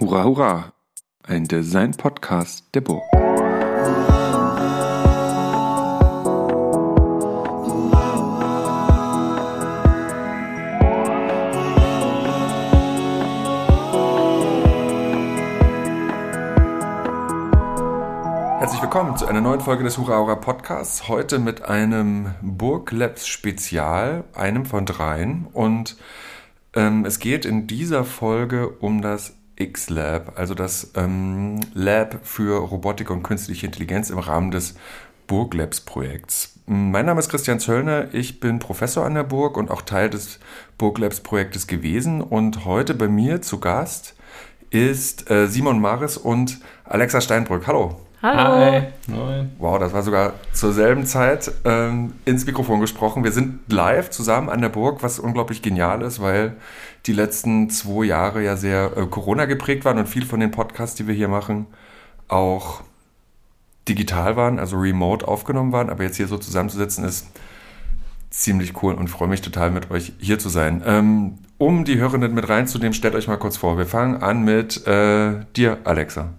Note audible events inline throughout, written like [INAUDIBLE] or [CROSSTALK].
Hurra, hurra! Ein Design-Podcast der Burg. Herzlich willkommen zu einer neuen Folge des Hurra Hurra Podcasts. Heute mit einem Burglabs Spezial, einem von dreien. Und ähm, es geht in dieser Folge um das X-Lab, also das ähm, Lab für Robotik und künstliche Intelligenz im Rahmen des Burglabs-Projekts. Mein Name ist Christian Zöllner, ich bin Professor an der Burg und auch Teil des Burglabs-Projektes gewesen. Und heute bei mir zu Gast ist äh, Simon Maris und Alexa Steinbrück. Hallo. Hallo. Hi. Moin. Wow, das war sogar zur selben Zeit ähm, ins Mikrofon gesprochen. Wir sind live zusammen an der Burg, was unglaublich genial ist, weil die letzten zwei Jahre ja sehr äh, Corona geprägt waren und viel von den Podcasts, die wir hier machen, auch digital waren, also remote aufgenommen waren. Aber jetzt hier so zusammenzusitzen ist ziemlich cool und freue mich total mit euch hier zu sein. Ähm, um die Hörenden mit reinzunehmen, stellt euch mal kurz vor. Wir fangen an mit äh, dir, Alexa.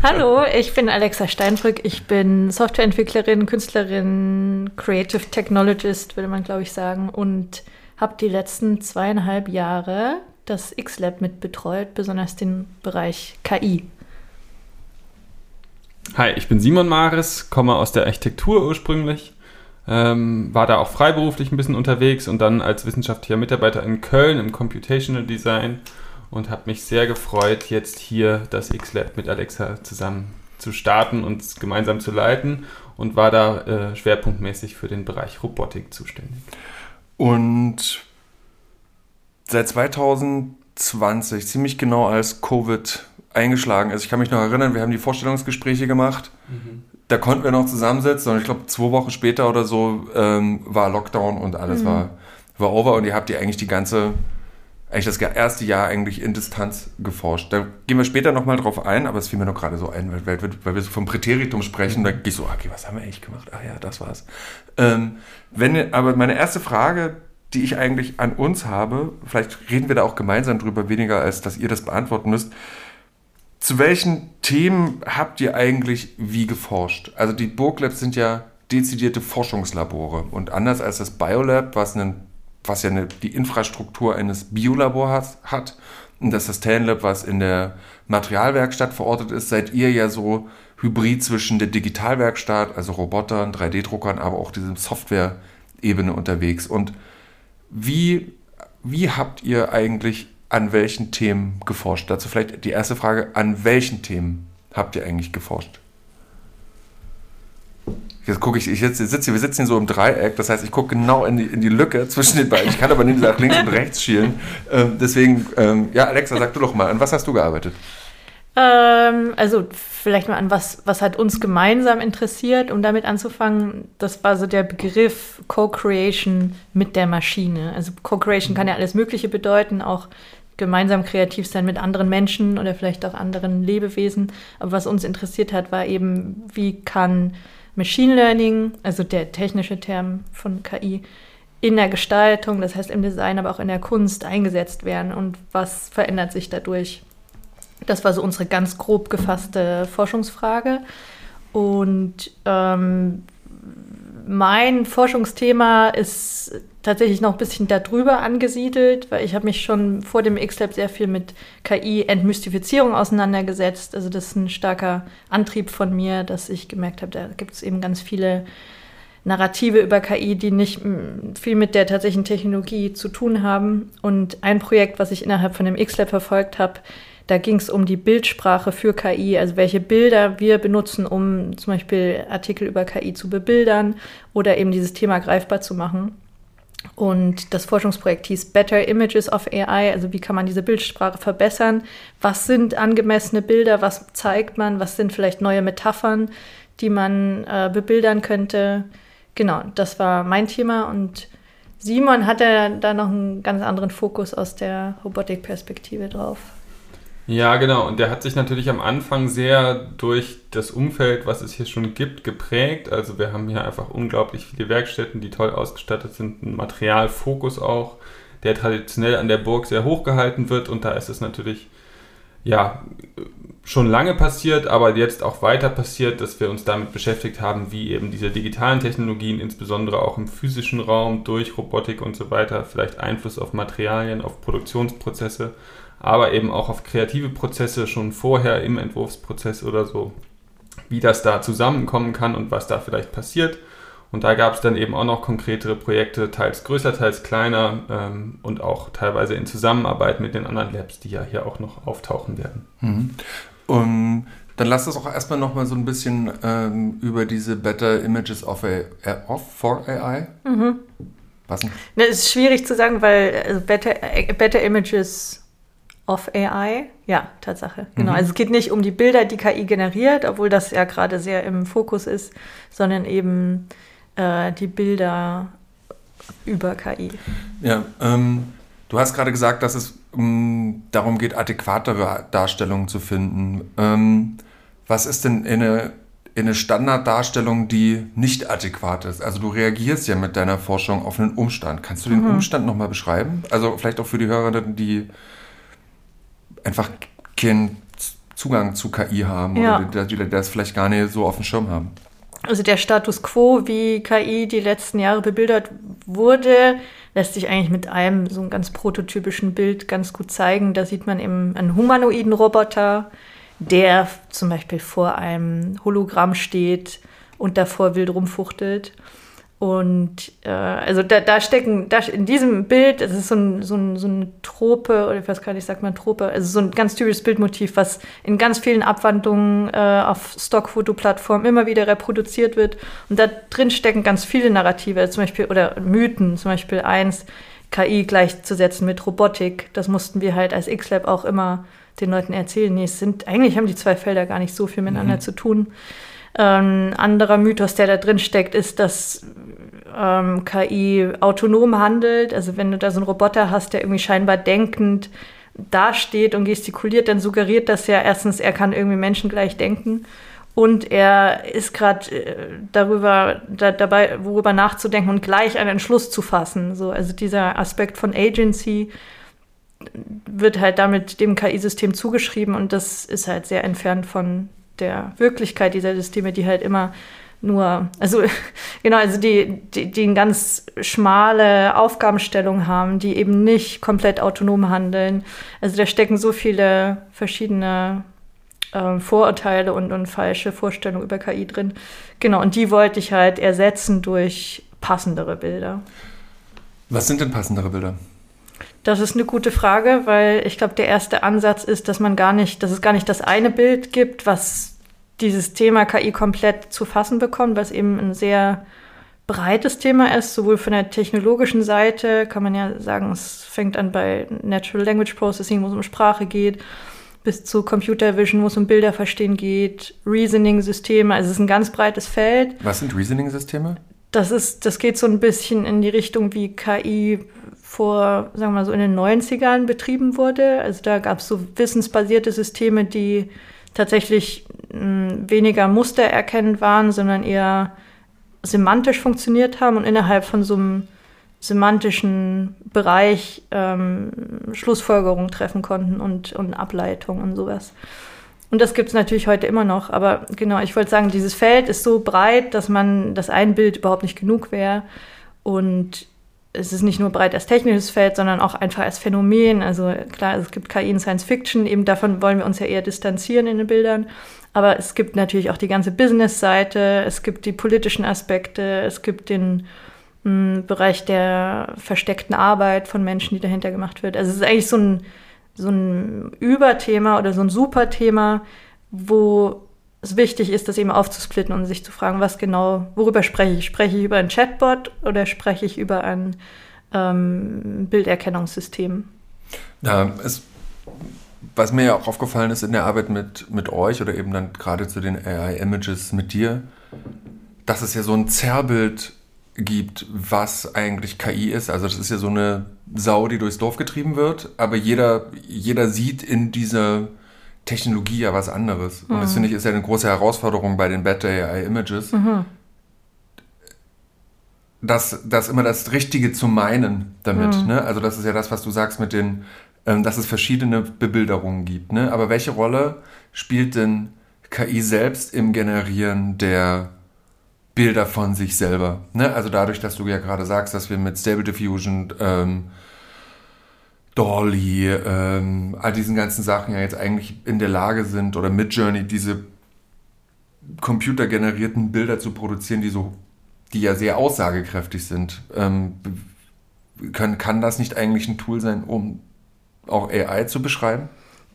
Hallo, ich bin Alexa Steinbrück. Ich bin Softwareentwicklerin, Künstlerin, Creative Technologist, würde man glaube ich sagen, und habe die letzten zweieinhalb Jahre das X-Lab mitbetreut, besonders den Bereich KI. Hi, ich bin Simon Maris, komme aus der Architektur ursprünglich, ähm, war da auch freiberuflich ein bisschen unterwegs und dann als wissenschaftlicher Mitarbeiter in Köln im Computational Design und habe mich sehr gefreut, jetzt hier das X-Lab mit Alexa zusammen zu starten und gemeinsam zu leiten und war da äh, schwerpunktmäßig für den Bereich Robotik zuständig. Und seit 2020, ziemlich genau als Covid eingeschlagen ist, ich kann mich noch erinnern, wir haben die Vorstellungsgespräche gemacht. Mhm. Da konnten wir noch zusammensitzen und ich glaube, zwei Wochen später oder so ähm, war Lockdown und alles mhm. war, war over und ihr habt ihr eigentlich die ganze eigentlich das erste Jahr eigentlich in Distanz geforscht. Da gehen wir später nochmal drauf ein, aber es fiel mir noch gerade so ein, weil, weil, wir so vom Präteritum sprechen, da gehe ich so, okay, was haben wir eigentlich gemacht? Ah ja, das war's. Ähm, wenn, aber meine erste Frage, die ich eigentlich an uns habe, vielleicht reden wir da auch gemeinsam drüber, weniger als dass ihr das beantworten müsst. Zu welchen Themen habt ihr eigentlich wie geforscht? Also die Burglabs sind ja dezidierte Forschungslabore und anders als das Biolab, was ein was ja eine, die Infrastruktur eines Biolabors hat, und das Sustain Lab, was in der Materialwerkstatt verortet ist, seid ihr ja so hybrid zwischen der Digitalwerkstatt, also Robotern, 3D-Druckern, aber auch diesem Software-Ebene unterwegs. Und wie, wie habt ihr eigentlich an welchen Themen geforscht? Dazu vielleicht die erste Frage, an welchen Themen habt ihr eigentlich geforscht? Jetzt gucke ich, ich sitze, sitze, wir sitzen hier so im Dreieck, das heißt, ich gucke genau in die, in die Lücke zwischen den beiden. Ich kann aber nicht nach links und rechts schielen. Ähm, deswegen, ähm, ja, Alexa, sag du doch mal, an was hast du gearbeitet? Ähm, also vielleicht mal an was, was hat uns gemeinsam interessiert, um damit anzufangen. Das war so der Begriff Co-Creation mit der Maschine. Also Co-Creation kann ja alles Mögliche bedeuten, auch gemeinsam kreativ sein mit anderen Menschen oder vielleicht auch anderen Lebewesen. Aber was uns interessiert hat, war eben, wie kann Machine Learning, also der technische Term von KI, in der Gestaltung, das heißt im Design, aber auch in der Kunst eingesetzt werden und was verändert sich dadurch? Das war so unsere ganz grob gefasste Forschungsfrage. Und ähm, mein Forschungsthema ist tatsächlich noch ein bisschen darüber angesiedelt, weil ich habe mich schon vor dem X-Lab sehr viel mit KI-Entmystifizierung auseinandergesetzt. Also das ist ein starker Antrieb von mir, dass ich gemerkt habe, da gibt es eben ganz viele Narrative über KI, die nicht viel mit der tatsächlichen Technologie zu tun haben. Und ein Projekt, was ich innerhalb von dem X-Lab verfolgt habe, da ging es um die Bildsprache für KI, also welche Bilder wir benutzen, um zum Beispiel Artikel über KI zu bebildern oder eben dieses Thema greifbar zu machen. Und das Forschungsprojekt hieß Better Images of AI, also wie kann man diese Bildsprache verbessern? Was sind angemessene Bilder? Was zeigt man? Was sind vielleicht neue Metaphern, die man äh, bebildern könnte? Genau, das war mein Thema und Simon hatte da noch einen ganz anderen Fokus aus der Robotikperspektive drauf. Ja, genau. Und der hat sich natürlich am Anfang sehr durch das Umfeld, was es hier schon gibt, geprägt. Also wir haben hier einfach unglaublich viele Werkstätten, die toll ausgestattet sind, ein Materialfokus auch, der traditionell an der Burg sehr hoch gehalten wird. Und da ist es natürlich ja schon lange passiert, aber jetzt auch weiter passiert, dass wir uns damit beschäftigt haben, wie eben diese digitalen Technologien, insbesondere auch im physischen Raum durch Robotik und so weiter, vielleicht Einfluss auf Materialien, auf Produktionsprozesse, aber eben auch auf kreative Prozesse schon vorher im Entwurfsprozess oder so, wie das da zusammenkommen kann und was da vielleicht passiert. Und da gab es dann eben auch noch konkretere Projekte, teils größer, teils kleiner ähm, und auch teilweise in Zusammenarbeit mit den anderen Labs, die ja hier auch noch auftauchen werden. Mhm. Um, dann lass uns auch erstmal noch mal so ein bisschen ähm, über diese Better Images of, A, of for AI. Mhm. Was denn? Ne, es ist schwierig zu sagen, weil also Better, Better Images of AI, ja, Tatsache. Genau. Mhm. Also es geht nicht um die Bilder, die KI generiert, obwohl das ja gerade sehr im Fokus ist, sondern eben äh, die Bilder über KI. Ja, ähm, du hast gerade gesagt, dass es um, darum geht, adäquatere Darstellungen zu finden. Ähm, was ist denn eine, eine Standarddarstellung, die nicht adäquat ist? Also du reagierst ja mit deiner Forschung auf einen Umstand. Kannst du den mhm. Umstand nochmal beschreiben? Also vielleicht auch für die Hörerinnen, die einfach keinen Zugang zu KI haben ja. oder die, die das vielleicht gar nicht so auf dem Schirm haben. Also der Status quo, wie KI die letzten Jahre bebildert wurde, lässt sich eigentlich mit einem so einem ganz prototypischen Bild ganz gut zeigen. Da sieht man eben einen humanoiden Roboter, der zum Beispiel vor einem Hologramm steht und davor wild rumfuchtelt. Und äh, also da, da stecken, da in diesem Bild, es ist so, ein, so, ein, so eine Trope, oder ich weiß gar nicht, sagt man Trope, also so ein ganz typisches Bildmotiv, was in ganz vielen Abwandlungen äh, auf Stockfotoplattformen immer wieder reproduziert wird. Und da drin stecken ganz viele Narrative, zum Beispiel, oder Mythen, zum Beispiel eins, KI gleichzusetzen mit Robotik. Das mussten wir halt als X-Lab auch immer den Leuten erzählen. Nee, es sind, eigentlich haben die zwei Felder gar nicht so viel miteinander mhm. zu tun. Ein ähm, anderer Mythos, der da drin steckt, ist, dass ähm, KI autonom handelt. Also wenn du da so einen Roboter hast, der irgendwie scheinbar denkend dasteht und gestikuliert, dann suggeriert das ja erstens, er kann irgendwie menschengleich denken. Und er ist gerade äh, darüber da, dabei, worüber nachzudenken und gleich einen Entschluss zu fassen. So, also dieser Aspekt von Agency wird halt damit dem KI-System zugeschrieben und das ist halt sehr entfernt von der Wirklichkeit dieser Systeme, die halt immer nur, also [LAUGHS] genau, also die, die, die eine ganz schmale Aufgabenstellung haben, die eben nicht komplett autonom handeln. Also da stecken so viele verschiedene äh, Vorurteile und, und falsche Vorstellungen über KI drin. Genau, und die wollte ich halt ersetzen durch passendere Bilder. Was sind denn passendere Bilder? Das ist eine gute Frage, weil ich glaube, der erste Ansatz ist, dass man gar nicht, dass es gar nicht das eine Bild gibt, was dieses Thema KI komplett zu fassen bekommt, was eben ein sehr breites Thema ist, sowohl von der technologischen Seite, kann man ja sagen, es fängt an bei Natural Language Processing, wo es um Sprache geht, bis zu Computer Vision, wo es um Bilder verstehen geht, Reasoning-Systeme, also es ist ein ganz breites Feld. Was sind Reasoning-Systeme? Das ist, das geht so ein bisschen in die Richtung, wie KI vor, sagen wir mal so, in den 90ern betrieben wurde. Also da gab es so wissensbasierte Systeme, die tatsächlich mh, weniger mustererkennend waren, sondern eher semantisch funktioniert haben und innerhalb von so einem semantischen Bereich ähm, Schlussfolgerungen treffen konnten und, und Ableitungen und sowas. Und das gibt es natürlich heute immer noch. Aber genau, ich wollte sagen, dieses Feld ist so breit, dass man das ein Bild überhaupt nicht genug wäre. Und es ist nicht nur breit als technisches Feld, sondern auch einfach als Phänomen. Also klar, es gibt KI in Science Fiction, eben davon wollen wir uns ja eher distanzieren in den Bildern. Aber es gibt natürlich auch die ganze Business-Seite, es gibt die politischen Aspekte, es gibt den mh, hm, Bereich der versteckten Arbeit von Menschen, die dahinter gemacht wird. Also es ist eigentlich so ein, so ein Überthema oder so ein Superthema, wo es wichtig ist, das eben aufzusplitten und sich zu fragen, was genau, worüber spreche ich? Spreche ich über ein Chatbot oder spreche ich über ein ähm, Bilderkennungssystem? Ja, es, was mir ja auch aufgefallen ist in der Arbeit mit, mit euch oder eben dann gerade zu den AI-Images mit dir, dass es ja so ein Zerrbild gibt, was eigentlich KI ist. Also das ist ja so eine Sau, die durchs Dorf getrieben wird, aber jeder, jeder sieht in dieser Technologie ja was anderes. Und mhm. das finde ich ist ja eine große Herausforderung bei den Bad AI Images. Mhm. Das, das immer das Richtige zu meinen damit. Mhm. Ne? Also das ist ja das, was du sagst mit den ähm, dass es verschiedene Bebilderungen gibt. Ne? Aber welche Rolle spielt denn KI selbst im Generieren der Bilder von sich selber? Ne? Also dadurch, dass du ja gerade sagst, dass wir mit Stable Diffusion, ähm, Dolly, ähm, all diesen ganzen Sachen ja jetzt eigentlich in der Lage sind oder mit Journey diese computergenerierten Bilder zu produzieren, die so, die ja sehr aussagekräftig sind. Ähm, kann, kann das nicht eigentlich ein Tool sein, um auch AI zu beschreiben?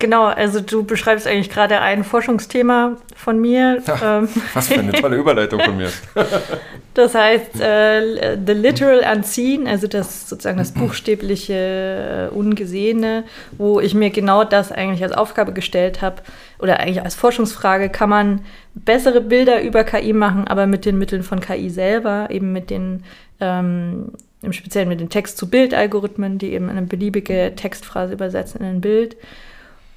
Genau, also du beschreibst eigentlich gerade ein Forschungsthema von mir. [LAUGHS] Ja, ähm. Was für eine tolle Überleitung von mir. [LAUGHS] das heißt, äh, The Literal Unseen, also das sozusagen das buchstäbliche äh, Ungesehene, wo ich mir genau das eigentlich als Aufgabe gestellt habe oder eigentlich als Forschungsfrage, kann man bessere Bilder über KI machen, aber mit den Mitteln von KI selber, eben mit den ähm, im Speziellen mit den Text-zu-Bild-Algorithmen, die eben eine beliebige Textphrase übersetzen in ein Bild.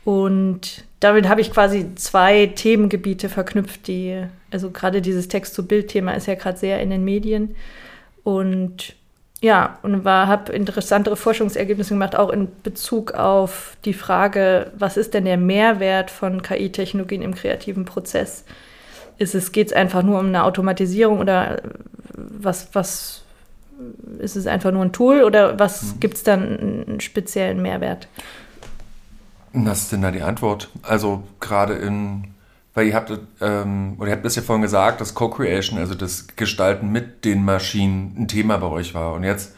Und damit habe ich quasi zwei Themengebiete verknüpft, die, also gerade dieses Text-zu-Bild-Thema ist ja gerade sehr in den Medien. Und ja, und habe interessantere Forschungsergebnisse gemacht, auch in Bezug auf die Frage, was ist denn der Mehrwert von KI-Technologien im kreativen Prozess? Ist es, geht es einfach nur um eine Automatisierung oder was, was ist es einfach nur ein Tool oder was mhm. gibt es dann einen speziellen Mehrwert? Was ist denn da die Antwort? Also gerade in, weil ihr habt, ähm, oder ihr habt das ja vorhin gesagt, dass Co-Creation, also das Gestalten mit den Maschinen ein Thema bei euch war. Und jetzt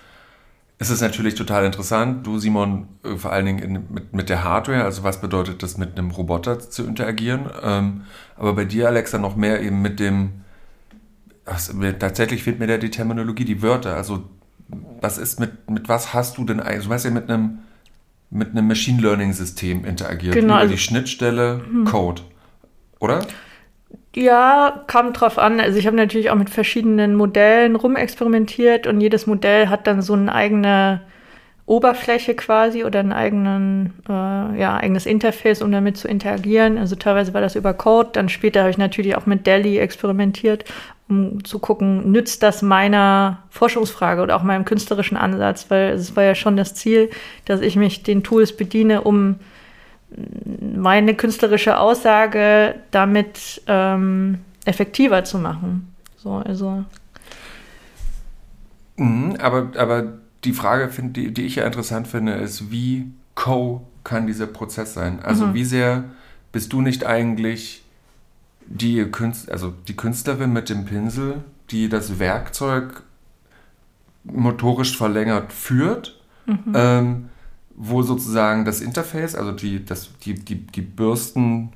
ist es natürlich total interessant, du Simon, äh, vor allen Dingen in, mit, mit der Hardware, also was bedeutet das mit einem Roboter zu interagieren, ähm, aber bei dir Alexa noch mehr eben mit dem, ach, tatsächlich fehlt mir da die Terminologie, die Wörter, also was ist mit, mit was hast du denn eigentlich, du hast ja mit einem mit einem Machine Learning System interagiert. Genau. Über also die Schnittstelle hm. Code. Oder? Ja, kommt drauf an. Also ich habe natürlich auch mit verschiedenen Modellen rumexperimentiert und jedes Modell hat dann so eine eigene Oberfläche quasi oder ein eigenen, äh, ja, eigenes Interface, um damit zu interagieren. Also teilweise war das über Code. Dann später habe ich natürlich auch mit Delhi experimentiert um zu gucken, nützt das meiner Forschungsfrage oder auch meinem künstlerischen Ansatz, weil es war ja schon das Ziel, dass ich mich den Tools bediene, um meine künstlerische Aussage damit ähm, effektiver zu machen. So, also. Mhm, aber, aber die Frage, find, die, die ich ja interessant finde, ist, wie co kann dieser Prozess sein? Also mhm. wie sehr bist du nicht eigentlich die, Künst, also die Künstlerin mit dem Pinsel, die das Werkzeug motorisch verlängert führt, mhm. ähm, wo sozusagen das Interface, also die, das, die, die, die Bürstenlänge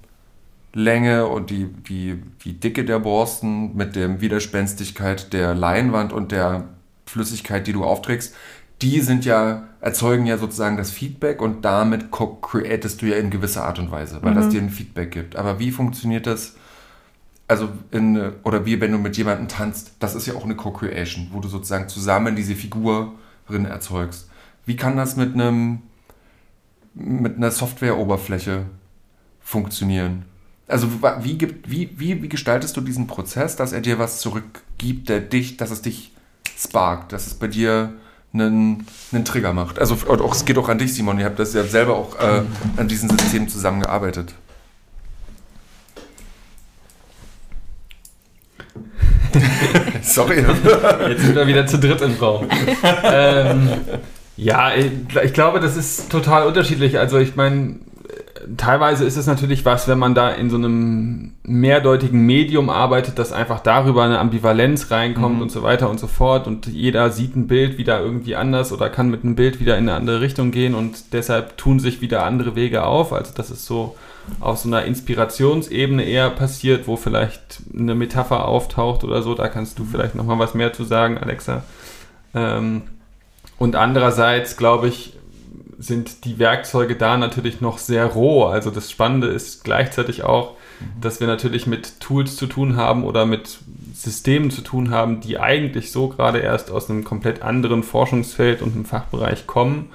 und die, die, die Dicke der Borsten mit der Widerspenstigkeit der Leinwand und der Flüssigkeit, die du aufträgst, die sind ja, erzeugen ja sozusagen das Feedback und damit createst du ja in gewisser Art und Weise, weil mhm. das dir ein Feedback gibt. Aber wie funktioniert das also in, oder wie wenn du mit jemandem tanzt, das ist ja auch eine Co-Creation, wo du sozusagen zusammen diese Figurin erzeugst. Wie kann das mit einem mit einer Softwareoberfläche funktionieren? Also wie, gibt, wie, wie, wie gestaltest du diesen Prozess, dass er dir was zurückgibt, der dich, dass es dich sparkt, dass es bei dir einen, einen Trigger macht? Also auch, es geht auch an dich, Simon. Ihr habt das ja selber auch äh, an diesem System zusammengearbeitet. [LAUGHS] Sorry. Jetzt sind wir wieder zu dritt im Raum. ähm, ja, ich, ich, glaube, das ist total unterschiedlich. Also ich meine, teilweise ist es natürlich was, wenn man da in so einem mehrdeutigen Medium arbeitet, dass einfach darüber eine Ambivalenz reinkommt mhm. und so weiter und so fort und jeder sieht ein Bild wieder irgendwie anders oder kann mit einem Bild wieder in eine andere Richtung gehen und deshalb tun sich wieder andere Wege auf. Also das ist so auf so einer Inspirationsebene eher passiert, wo vielleicht eine Metapher auftaucht oder so. Da kannst du vielleicht noch mal was mehr zu sagen, Alexa. Ähm, und andererseits, glaube ich, sind die Werkzeuge da natürlich noch sehr roh. Also das Spannende ist gleichzeitig auch, dass wir natürlich mit Tools zu tun haben oder mit Systemen zu tun haben, die eigentlich so gerade erst aus einem komplett anderen Forschungsfeld und einem Fachbereich kommen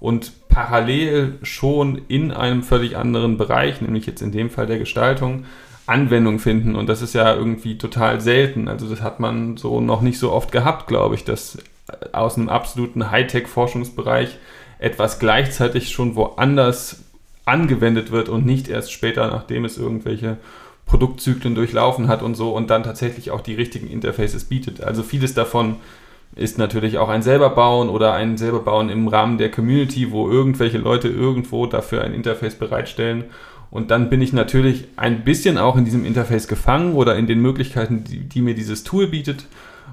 und parallel schon in einem völlig anderen Bereich, nämlich jetzt in dem Fall der Gestaltung, Anwendung finden. Und das ist ja irgendwie total selten. Also das hat man so noch nicht so oft gehabt, glaube ich, dass aus einem absoluten Hightech-Forschungsbereich etwas gleichzeitig schon woanders angewendet wird und nicht erst später, nachdem es irgendwelche Produktzyklen durchlaufen hat und so und dann tatsächlich auch die richtigen Interfaces bietet. Also vieles davon ist natürlich auch ein selber bauen oder ein selber bauen im Rahmen der Community, wo irgendwelche Leute irgendwo dafür ein Interface bereitstellen. Und dann bin ich natürlich ein bisschen auch in diesem Interface gefangen oder in den Möglichkeiten, die, die mir dieses Tool bietet,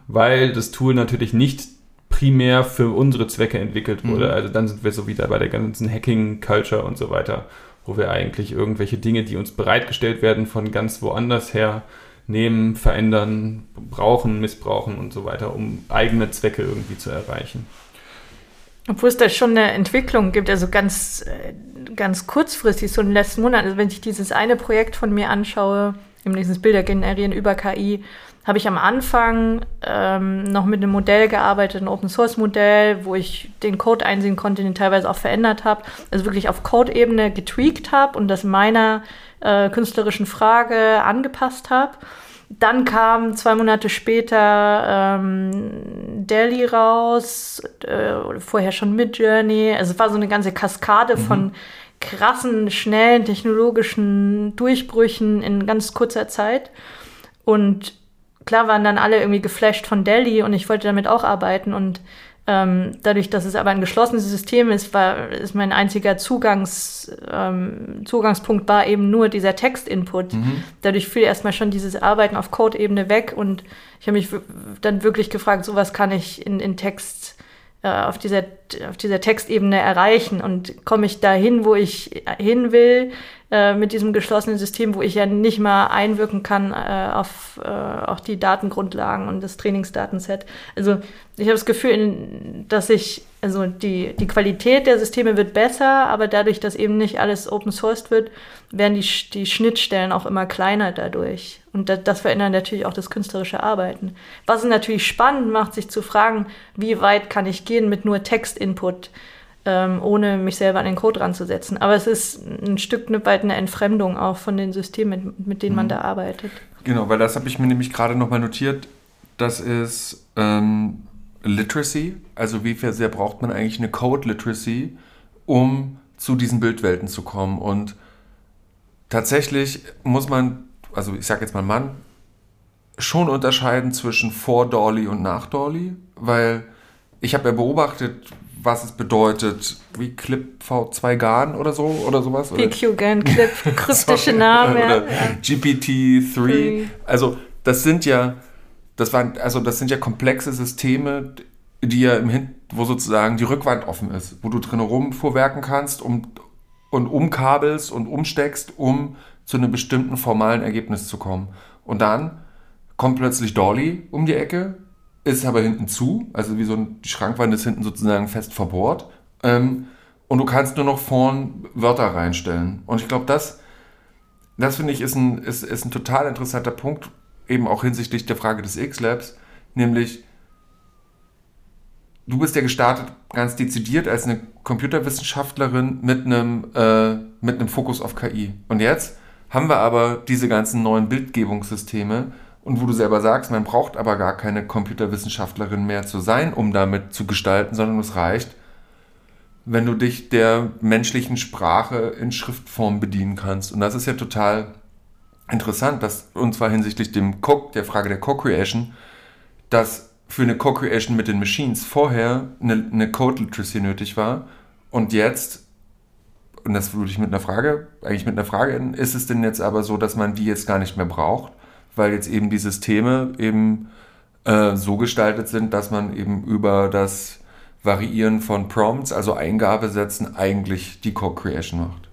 weil das Tool natürlich nicht primär für unsere Zwecke entwickelt wurde. Mhm. Also dann sind wir so wieder bei der ganzen Hacking-Culture und so weiter, wo wir eigentlich irgendwelche Dinge, die uns bereitgestellt werden, von ganz woanders her nehmen, verändern, brauchen, missbrauchen und so weiter, um eigene Zwecke irgendwie zu erreichen. Obwohl es da schon eine Entwicklung gibt, also ganz, äh, ganz kurzfristig, so in den letzten Monaten, also wenn ich dieses eine Projekt von mir anschaue, im nächsten Bilder generieren über KI, habe ich am Anfang ähm, noch mit einem Modell gearbeitet, ein Open Source Modell, wo ich den Code einsehen konnte, den teilweise auch verändert habe, also wirklich auf Code-Ebene getweakt habe und das meiner äh, künstlerischen Frage angepasst habe. Dann kam zwei Monate später ähm, Delhi raus, äh, vorher schon Midjourney. Also es war so eine ganze Kaskade mhm. von krassen, schnellen technologischen Durchbrüchen in ganz kurzer Zeit. Und klar waren dann alle irgendwie geflasht von Delhi und ich wollte damit auch arbeiten und ähm, dadurch, dass es aber ein geschlossenes System ist, war, ist mein einziger Zugangs, ähm, Zugangspunkt war eben nur dieser Textinput. Mhm. Dadurch fiel erstmal schon dieses Arbeiten auf Code-Ebene weg und ich habe mich dann wirklich gefragt, so was kann ich in, in Text äh, auf dieser, auf dieser Textebene erreichen und komme ich dahin, wo ich hin will, äh, mit diesem geschlossenen System, wo ich ja nicht mal einwirken kann äh, auf äh, auch die Datengrundlagen und das Trainingsdatenset. Also ich habe das Gefühl, dass ich, also die, die Qualität der Systeme wird besser, aber dadurch, dass eben nicht alles open sourced wird, werden die, die Schnittstellen auch immer kleiner dadurch. Und das, das verändert natürlich auch das künstlerische Arbeiten. Was es natürlich spannend macht, sich zu fragen, wie weit kann ich gehen mit nur Textinput, ähm, ohne mich selber an den Code ranzusetzen. Aber es ist ein Stück weit eine Entfremdung auch von den Systemen, mit, mit denen mhm. man da arbeitet. Genau, weil das habe ich mir nämlich gerade nochmal notiert. Das ist ähm, Literacy, also wie viel sehr braucht man eigentlich eine Code Literacy, um zu diesen Bildwelten zu kommen. Und tatsächlich muss man, also ich sage jetzt mal Mann, schon unterscheiden zwischen vor Dolly und nach Dolly, weil ich habe ja beobachtet, was es bedeutet, wie Clip V2 GAN oder so oder sowas. PQ GAN Clip, [LAUGHS] kryptische Namen. oder ja. GPT-3. Also das sind ja das waren, also das sind ja komplexe Systeme, die ja im Hin wo sozusagen die Rückwand offen ist, wo du drin rumfuhrwerken kannst um, und umkabelst und umsteckst, um zu einem bestimmten formalen Ergebnis zu kommen. Und dann kommt plötzlich Dolly um die Ecke, ist aber hinten zu, also wie so ein, die Schrankwand ist hinten sozusagen fest verbohrt. Ähm, und du kannst nur noch vorn Wörter reinstellen. Und ich glaube, das, das finde ich ist ein, ist, ist ein total interessanter Punkt, eben auch hinsichtlich der Frage des X-Labs, nämlich du bist ja gestartet ganz dezidiert als eine Computerwissenschaftlerin mit einem, äh, mit einem Fokus auf KI. Und jetzt haben wir aber diese ganzen neuen Bildgebungssysteme und wo du selber sagst, man braucht aber gar keine Computerwissenschaftlerin mehr zu sein, um damit zu gestalten, sondern es reicht, wenn du dich der menschlichen Sprache in Schriftform bedienen kannst. Und das ist ja total interessant, dass, und zwar hinsichtlich dem Co der Frage der Co-Creation, dass für eine Co-Creation mit den Machines vorher eine, eine Code Literacy nötig war und jetzt, und das würde ich mit einer Frage, eigentlich mit einer Frage ist es denn jetzt aber so, dass man die jetzt gar nicht mehr braucht, weil jetzt eben die Systeme eben äh, so gestaltet sind, dass man eben über das Variieren von Prompts, also Eingabesätzen, eigentlich die Co-Creation macht?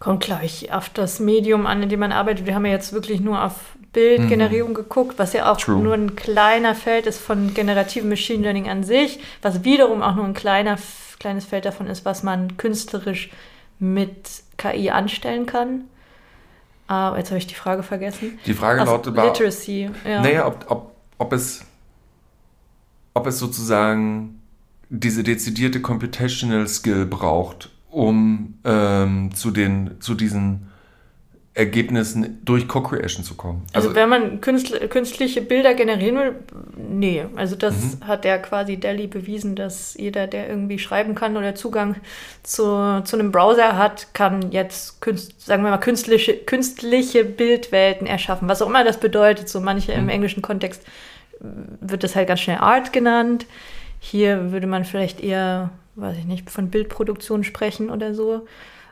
Kommt gleich auf das Medium an, in dem man arbeitet. Wir haben ja jetzt wirklich nur auf Bildgenerierung mhm. geguckt, was ja auch True. nur ein kleiner Feld ist von generativem Machine Learning an sich, was wiederum auch nur ein kleiner, kleines Feld davon ist, was man künstlerisch mit KI anstellen kann. Aber jetzt habe ich die Frage vergessen. Die Frage also lautet Literacy. Ja. Naja, ob, ob, ob, es, ob es sozusagen diese dezidierte Computational Skill braucht, um ähm, zu, den, zu diesen Ergebnissen durch Co-Creation zu kommen. Also, also wenn man künstl künstliche Bilder generieren will, nee. Also das mhm. hat ja quasi Delhi bewiesen, dass jeder, der irgendwie schreiben kann oder Zugang zu, zu einem Browser hat, kann jetzt, künst, sagen wir mal, künstliche, künstliche Bildwelten erschaffen. Was auch immer das bedeutet. So manche mhm. im englischen Kontext wird das halt ganz schnell Art genannt. Hier würde man vielleicht eher, weiß ich nicht, von Bildproduktion sprechen oder so.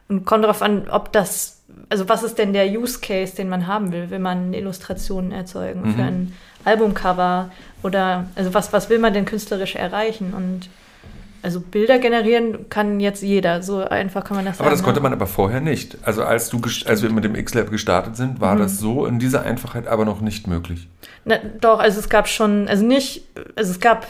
Und kommt darauf an, ob das also was ist denn der Use Case, den man haben will? Will man Illustrationen erzeugen mhm. für ein Albumcover? Oder also was, was will man denn künstlerisch erreichen? Und also Bilder generieren kann jetzt jeder, so einfach kann man das aber sagen. Aber das konnte ne? man aber vorher nicht. Also als du als wir mit dem X-Lab gestartet sind, war mhm. das so in dieser Einfachheit aber noch nicht möglich. Na, doch, also es gab schon, also nicht, also es gab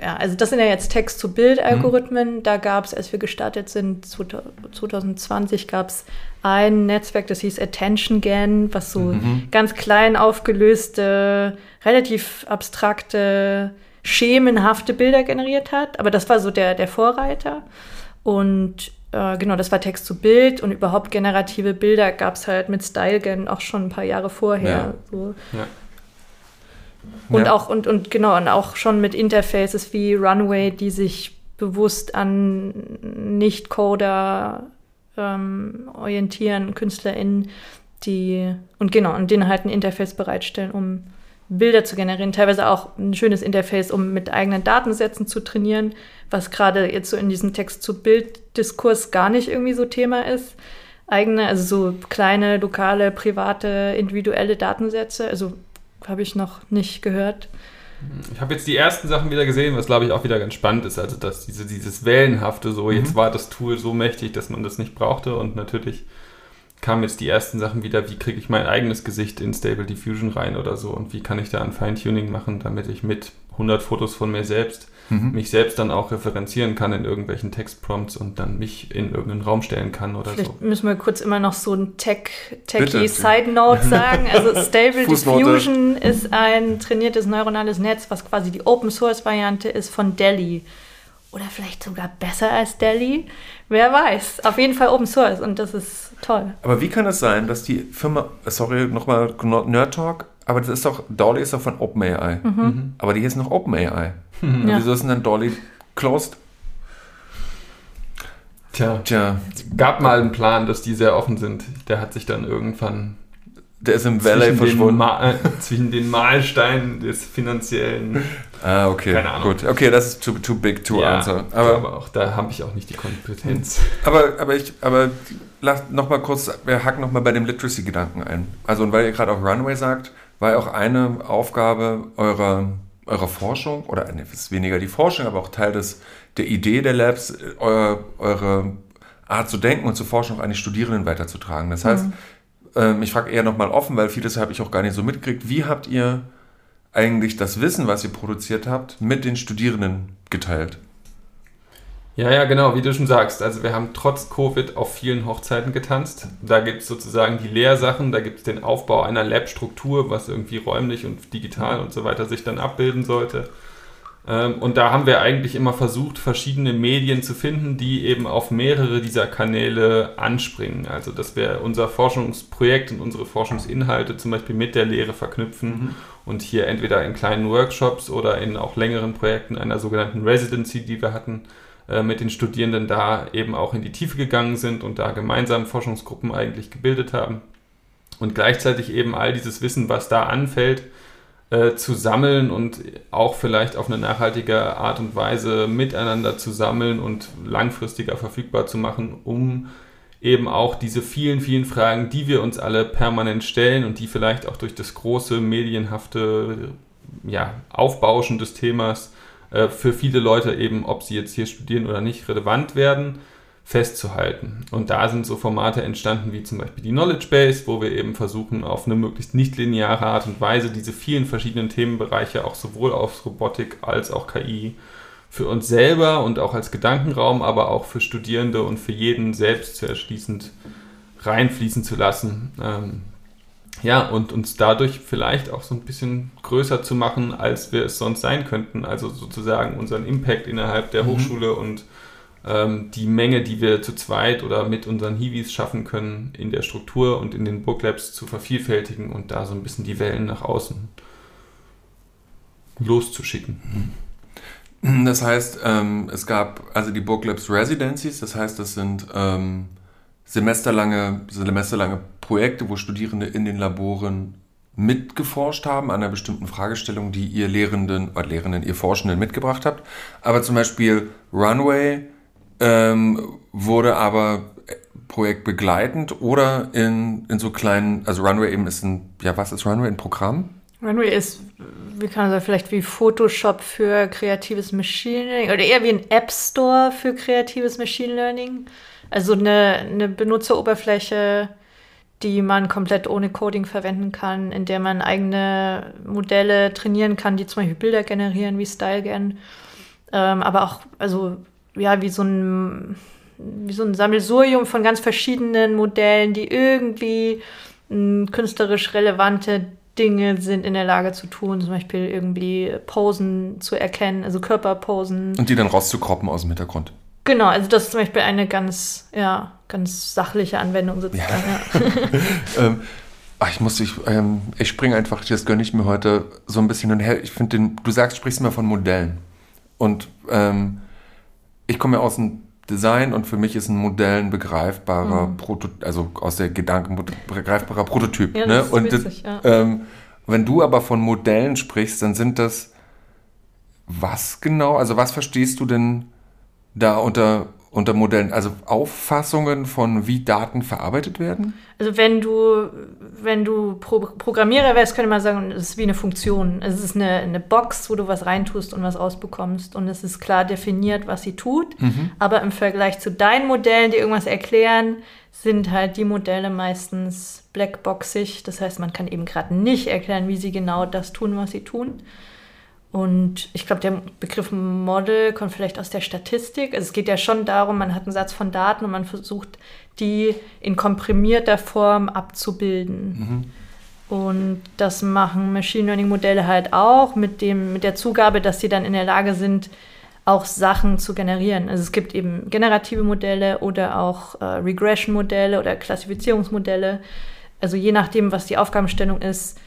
ja, also das sind ja jetzt Text-to-Bild-Algorithmen. Mhm. Da gab es, als wir gestartet sind, 2020 gab es ein Netzwerk, das hieß Attention Gan, was so mhm. ganz klein aufgelöste, relativ abstrakte, schemenhafte Bilder generiert hat. Aber das war so der, der Vorreiter. Und äh, genau, das war Text zu Bild und überhaupt generative Bilder gab es halt mit StyleGAN auch schon ein paar Jahre vorher. Ja. So. Ja. Und ja. auch, und, und genau, und auch schon mit Interfaces wie Runway, die sich bewusst an Nicht-Coder ähm, orientieren, KünstlerInnen, die und genau, und denen halt ein Interface bereitstellen, um Bilder zu generieren. Teilweise auch ein schönes Interface, um mit eigenen Datensätzen zu trainieren, was gerade jetzt so in diesem Text-zu-Bild-Diskurs gar nicht irgendwie so Thema ist. Eigene, also so kleine, lokale, private, individuelle Datensätze, also habe ich noch nicht gehört. Ich habe jetzt die ersten Sachen wieder gesehen, was glaube ich auch wieder ganz spannend ist. Also, dass diese, dieses Wellenhafte, so mhm. jetzt war das Tool so mächtig, dass man das nicht brauchte. Und natürlich kamen jetzt die ersten Sachen wieder, wie kriege ich mein eigenes Gesicht in Stable Diffusion rein oder so und wie kann ich da ein Feintuning machen, damit ich mit 100 Fotos von mir selbst mhm. mich selbst dann auch referenzieren kann in irgendwelchen Textprompts und dann mich in irgendeinen Raum stellen kann oder Vielleicht so. müssen wir kurz immer noch so ein Tech, techy Side Note [LAUGHS] sagen. Also Stable Diffusion ist ein trainiertes neuronales Netz, was quasi die Open Source Variante ist von Delhi. Oder vielleicht sogar besser als Delhi. Wer weiß. Auf jeden Fall Open Source und das ist toll. Aber wie kann es sein, dass die Firma, sorry, nochmal Nerd Talk, aber das ist doch, Dolly ist doch von OpenAI. Mhm. mhm. Aber die ist noch OpenAI. Mhm. Ja. Wieso ist denn dann Dolly closed? Tja, Tja, es gab mal einen Plan, dass die sehr offen sind. Der hat sich dann irgendwann. Der ist im Valley verschwunden. äh, zwischen den Mahlsteinen des finanziellen. Ah, okay. Keine Ahnung. Gut, okay, das ist too, too big to ja, answer. Aber, aber auch da habe ich auch nicht die Kompetenz. Aber, aber ich, aber lass noch mal kurz, wir hacken noch mal bei dem Literacy-Gedanken ein. Also, und weil ihr gerade auch Runway sagt, war ja auch eine Aufgabe eurer eurer Forschung, oder ne, ist weniger die Forschung, aber auch Teil des, der Idee der Labs, äh, eure, eure Art zu denken und zu forschen auch an die Studierenden weiterzutragen. Das heißt, mhm. ähm, ich frage eher nochmal offen, weil vieles habe ich auch gar nicht so mitgekriegt. Wie habt ihr eigentlich das Wissen, was ihr produziert habt, mit den Studierenden geteilt? Ja, ja, genau, wie du schon sagst. Also wir haben trotz Covid auf vielen Hochzeiten getanzt. Da gibt es sozusagen die Lehrsachen, da gibt es den Aufbau einer Lab-Struktur, was irgendwie räumlich und digital und so weiter sich dann abbilden sollte. Ähm, und da haben wir eigentlich immer versucht, verschiedene Medien zu finden, die eben auf mehrere dieser Kanäle anspringen. Also dass wir unser Forschungsprojekt und unsere Forschungsinhalte zum Beispiel mit der Lehre verknüpfen mhm. und hier entweder in kleinen Workshops oder in auch längeren Projekten einer sogenannten Residency, die wir hatten, mit den Studierenden da eben auch in die Tiefe gegangen sind und da gemeinsam Forschungsgruppen eigentlich gebildet haben. Und gleichzeitig eben all dieses Wissen, was da anfällt, äh, zu sammeln und auch vielleicht auf eine nachhaltige Art und Weise miteinander zu sammeln und langfristiger verfügbar zu machen, um eben auch diese vielen, vielen Fragen, die wir uns alle permanent stellen und die vielleicht auch durch das große medienhafte ja, Aufbauschen des Themas äh, für viele Leute eben, ob sie jetzt hier studieren oder nicht, relevant werden, festzuhalten. Und da sind so Formate entstanden wie zum Beispiel die Knowledge Base, wo wir eben versuchen, auf eine möglichst nicht lineare Art und Weise diese vielen verschiedenen Themenbereiche auch sowohl auf Robotik als auch KI für uns selber und auch als Gedankenraum, aber auch für Studierende und für jeden selbst zu erschließend reinfließen zu lassen. Ähm, ja, und uns dadurch vielleicht auch so ein bisschen größer zu machen, als wir es sonst sein könnten. Also sozusagen unseren Impact innerhalb der mhm. Hochschule und ähm, die Menge, die wir zu zweit oder mit unseren Hiwis schaffen können, in der Struktur und in den Booklabs zu vervielfältigen und da so ein bisschen die Wellen nach außen loszuschicken. Das heißt, ähm, es gab also die Booklabs Residencies, das heißt, das sind ähm, semesterlange, semesterlange Projekte, wo Studierende in den Laboren mitgeforscht haben an einer bestimmten Fragestellung, die ihr Lehrenden, oder Lehrenden, ihr Forschenden mitgebracht habt. Aber zum Beispiel Runway ähm, wurde aber projektbegleitend oder in, in so kleinen, also Runway eben ist ein, ja, was ist Runway? Ein Programm? Runway ist, wie kann man sagen, vielleicht wie Photoshop für kreatives Machine Learning oder eher wie ein App Store für kreatives Machine Learning. Also eine, eine Benutzeroberfläche, die man komplett ohne Coding verwenden kann, in der man eigene Modelle trainieren kann, die zum Beispiel Bilder generieren wie StyleGAN. Ähm, aber auch, also ja, wie so ein wie so ein Sammelsurium von ganz verschiedenen Modellen, die irgendwie mh, künstlerisch relevante Dinge sind in der Lage zu tun, zum Beispiel irgendwie Posen zu erkennen, also Körperposen. Und die dann rauszukroppen aus dem Hintergrund. Genau, also das ist zum Beispiel eine ganz, ja, ganz sachliche Anwendung sozusagen. Ja. Ja. [LAUGHS] ähm, ach, ich muss, ich, ähm, ich springe einfach, das gönne ich mir heute so ein bisschen und her. Ich finde den, du sagst, sprichst immer von Modellen. Und ähm, ich komme ja aus dem Design und für mich ist ein Modell ein begreifbarer mhm. Prototyp, also aus der Gedanken begreifbarer Prototyp. Ja, ne? und witzig, das, ja. ähm, wenn du aber von Modellen sprichst, dann sind das was genau? Also was verstehst du denn da unter, unter Modellen? Also Auffassungen von, wie Daten verarbeitet werden? Also wenn du, wenn du Pro Programmierer wärst, könnte man sagen, es ist wie eine Funktion. Es ist eine, eine Box, wo du was reintust und was rausbekommst. Und es ist klar definiert, was sie tut. Mhm. Aber im Vergleich zu deinen Modellen, die irgendwas erklären, sind halt die Modelle meistens blackboxig. Das heißt, man kann eben gerade nicht erklären, wie sie genau das tun, was sie tun. Und ich glaube, der Begriff Model kommt vielleicht aus der Statistik. Also es geht ja schon darum, man hat einen Satz von Daten und man versucht, die in komprimierter Form abzubilden. Mhm. Und das machen Machine Learning Modelle halt auch mit, dem, mit der Zugabe, dass sie dann in der Lage sind, auch Sachen zu generieren. Also es gibt eben generative Modelle oder auch äh, Regression-Modelle oder Klassifizierungsmodelle. Also je nachdem, was die Aufgabenstellung ist,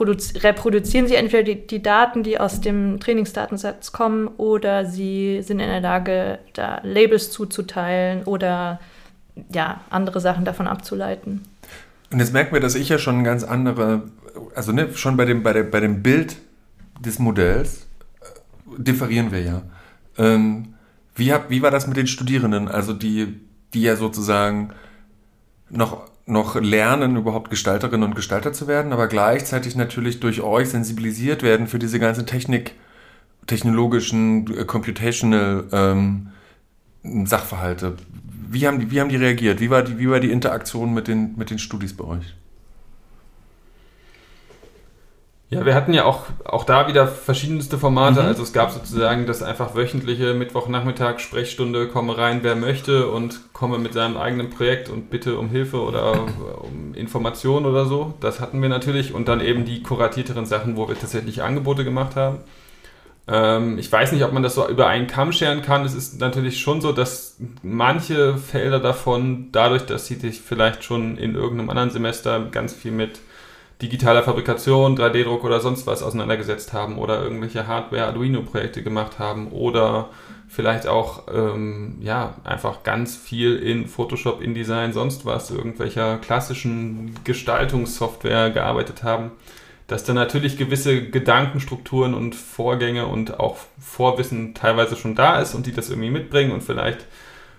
reproduzieren sie entweder die, die, Daten, die aus dem Trainingsdatensatz kommen, oder sie sind in der Lage, da Labels zuzuteilen oder ja, andere Sachen davon abzuleiten. Und jetzt merken wir, dass ich ja schon ganz andere, also ne, schon bei dem, bei, der, bei dem Bild des Modells äh, differieren wir ja. Ähm, wie, hab, wie war das mit den Studierenden, also die, die ja sozusagen noch noch lernen, überhaupt Gestalterinnen und Gestalter zu werden, aber gleichzeitig natürlich durch euch sensibilisiert werden für diese ganzen Technik, technologischen, äh, computational ähm, Sachverhalte. Wie haben, die, wie haben die reagiert? Wie war die, wie war die Interaktion mit den, mit den Studis bei euch? Ja, wir hatten ja auch, auch da wieder verschiedenste Formate. Mhm. Also es gab sozusagen das einfach wöchentliche Mittwochnachmittag Sprechstunde, komme rein, wer möchte und komme mit seinem eigenen Projekt und bitte um Hilfe oder [LAUGHS] um Informationen oder so. Das hatten wir natürlich. Und dann eben die kuratierteren Sachen, wo wir tatsächlich Angebote gemacht haben. Ähm, ich weiß nicht, ob man das so über einen Kamm scheren kann. Es ist natürlich schon so, dass manche Felder davon, dadurch, dass sie sich vielleicht schon in irgendeinem anderen Semester ganz viel mit digitaler Fabrikation, 3D-Druck oder sonst was auseinandergesetzt haben oder irgendwelche Hardware-Arduino-Projekte gemacht haben oder vielleicht auch ähm, ja, einfach ganz viel in Photoshop, InDesign, sonst was, irgendwelcher klassischen Gestaltungssoftware gearbeitet haben, dass da natürlich gewisse Gedankenstrukturen und Vorgänge und auch Vorwissen teilweise schon da ist und die das irgendwie mitbringen und vielleicht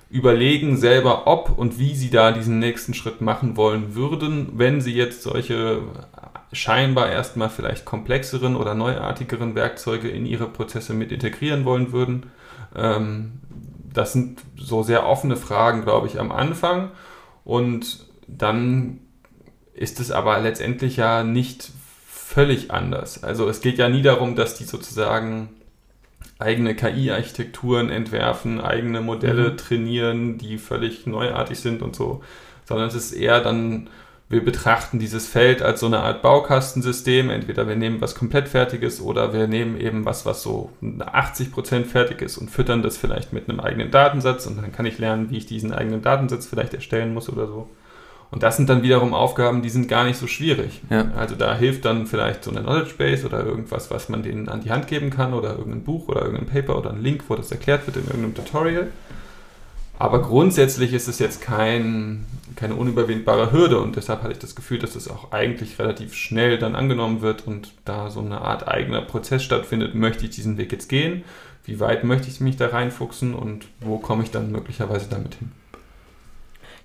überlegen selber, ob und wie sie da diesen nächsten Schritt machen wollen würden, wenn sie jetzt solche scheinbar erstmal vielleicht komplexeren oder neuartigeren Werkzeuge in ihre Prozesse mit integrieren wollen würden. Ähm, das sind so sehr offene Fragen, glaube ich, am Anfang. Und dann ist es aber letztendlich ja nicht völlig anders. Also es geht ja nie darum, dass die sozusagen eigene KI-Architekturen entwerfen, eigene Modelle mhm. trainieren, die völlig neuartig sind und so, sondern es ist eher dann wir betrachten dieses Feld als so eine Art Baukastensystem. Entweder wir nehmen was komplett fertiges oder wir nehmen eben was, was so 80% fertig ist und füttern das vielleicht mit einem eigenen Datensatz und dann kann ich lernen, wie ich diesen eigenen Datensatz vielleicht erstellen muss oder so. Und das sind dann wiederum Aufgaben, die sind gar nicht so schwierig. Ja. Also da hilft dann vielleicht so eine Knowledge Base oder irgendwas, was man denen an die Hand geben kann oder irgendein Buch oder irgendein Paper oder ein Link, wo das erklärt wird in irgendeinem Tutorial. Aber grundsätzlich ist es jetzt kein, keine unüberwindbare Hürde und deshalb hatte ich das Gefühl, dass es auch eigentlich relativ schnell dann angenommen wird und da so eine Art eigener Prozess stattfindet. Möchte ich diesen Weg jetzt gehen? Wie weit möchte ich mich da reinfuchsen und wo komme ich dann möglicherweise damit hin?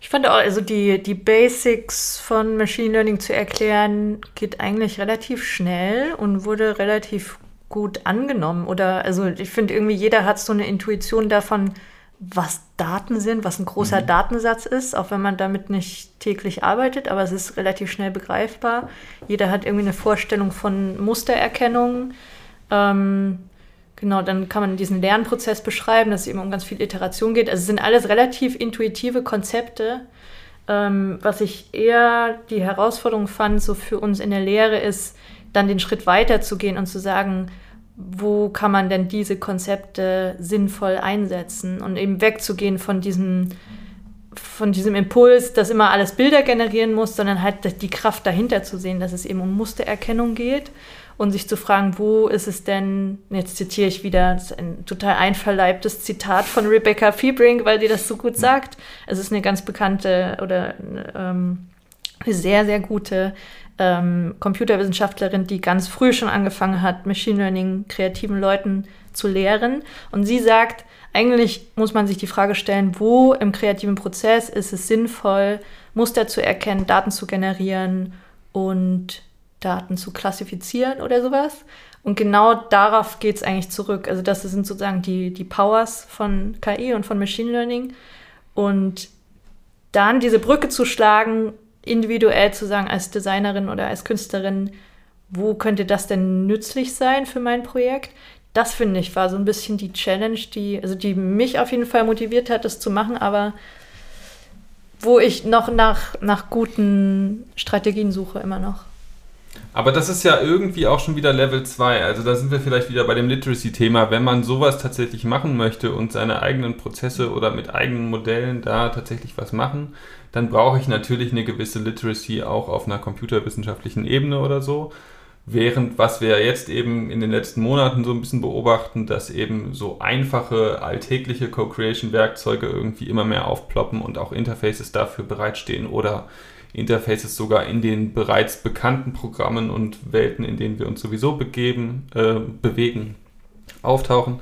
Ich fand auch, also die, die Basics von Machine Learning zu erklären, geht eigentlich relativ schnell und wurde relativ gut angenommen. Oder also ich finde irgendwie jeder hat so eine Intuition davon, was Daten sind, was ein großer mhm. Datensatz ist, auch wenn man damit nicht täglich arbeitet, aber es ist relativ schnell begreifbar. Jeder hat irgendwie eine Vorstellung von Mustererkennung. Ähm, genau, dann kann man diesen Lernprozess beschreiben, dass es eben um ganz viel Iteration geht. Also es sind alles relativ intuitive Konzepte. Ähm, was ich eher die Herausforderung fand, so für uns in der Lehre, ist dann den Schritt weiter zu gehen und zu sagen, wo kann man denn diese Konzepte sinnvoll einsetzen und eben wegzugehen von diesem, von diesem Impuls, dass immer alles Bilder generieren muss, sondern halt die Kraft dahinter zu sehen, dass es eben um Mustererkennung geht und sich zu fragen, wo ist es denn, jetzt zitiere ich wieder ein total einverleibtes Zitat von Rebecca Fiebring, weil die das so gut sagt. Es ist eine ganz bekannte oder ähm, eine sehr, sehr gute ähm, Computerwissenschaftlerin, die ganz früh schon angefangen hat, Machine Learning kreativen Leuten zu lehren. Und sie sagt, eigentlich muss man sich die Frage stellen, wo im kreativen Prozess ist es sinnvoll, Muster zu erkennen, Daten zu generieren und Daten zu klassifizieren oder sowas. Und genau darauf geht es eigentlich zurück. Also das sind sozusagen die, die Powers von KI und von Machine Learning. Und dann diese Brücke zu schlagen individuell zu sagen, als Designerin oder als Künstlerin, wo könnte das denn nützlich sein für mein Projekt? Das finde ich war so ein bisschen die Challenge, die, also die mich auf jeden Fall motiviert hat, das zu machen, aber wo ich noch nach, nach guten Strategien suche, immer noch. Aber das ist ja irgendwie auch schon wieder Level 2. Also da sind wir vielleicht wieder bei dem Literacy-Thema. Wenn man sowas tatsächlich machen möchte und seine eigenen Prozesse oder mit eigenen Modellen da tatsächlich was machen, dann brauche ich natürlich eine gewisse Literacy auch auf einer computerwissenschaftlichen Ebene oder so. Während was wir jetzt eben in den letzten Monaten so ein bisschen beobachten, dass eben so einfache alltägliche Co-Creation-Werkzeuge irgendwie immer mehr aufploppen und auch Interfaces dafür bereitstehen oder Interfaces sogar in den bereits bekannten Programmen und Welten, in denen wir uns sowieso begeben, äh, bewegen, auftauchen.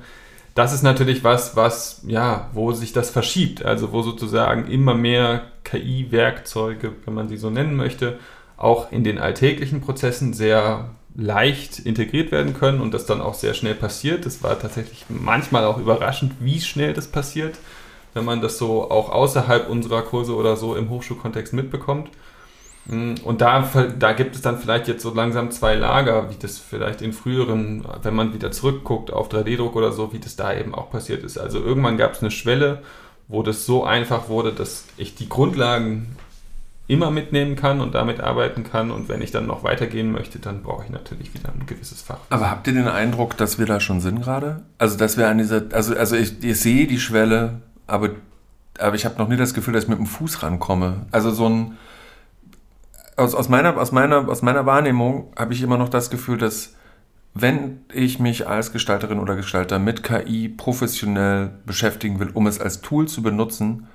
Das ist natürlich was, was, ja, wo sich das verschiebt, also wo sozusagen immer mehr KI-Werkzeuge, wenn man sie so nennen möchte, auch in den alltäglichen Prozessen sehr leicht integriert werden können und das dann auch sehr schnell passiert. Das war tatsächlich manchmal auch überraschend, wie schnell das passiert, wenn man das so auch außerhalb unserer Kurse oder so im Hochschulkontext mitbekommt. Mm, und da, da gibt es dann vielleicht jetzt so langsam zwei Lager, wie das vielleicht in früheren, wenn man wieder zurückguckt auf 3D-Druck oder so, wie das da eben auch passiert ist. Also irgendwann gab es eine Schwelle, wo das so einfach wurde, dass ich die Grundlagen immer mitnehmen kann und damit arbeiten kann. Und wenn ich dann noch weitergehen möchte, dann brauche ich natürlich wieder ein gewisses Fach. Aber habt ihr den Eindruck, dass wir da schon sind gerade? Also, dass wir an dieser, also, also ich, ich sehe die Schwelle, aber, aber ich habe noch nie das Gefühl, dass ich mit dem Fuß rankomme. Also so ein, aus, aus, meiner, aus, meiner, aus meiner Wahrnehmung habe ich immer noch das Gefühl, dass wenn ich mich als Gestalterin oder Gestalter mit KI professionell beschäftigen will, um es als Tool zu benutzen,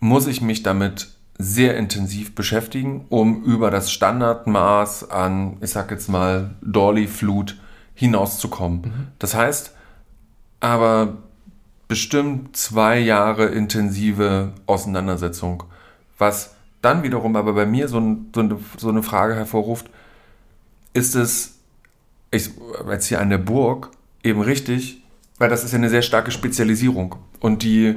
muss ich mich damit sehr intensiv beschäftigen, um über das Standardmaß an, ich sag jetzt mal, Dolly-Flut hinauszukommen. Mhm. Das heißt, aber bestimmt zwei Jahre intensive Auseinandersetzung, was dann wiederum aber bei mir so, ein, so, eine, so eine Frage hervorruft, ist es, ich, jetzt hier an der Burg, eben richtig, weil das ist ja eine sehr starke Spezialisierung. Und die,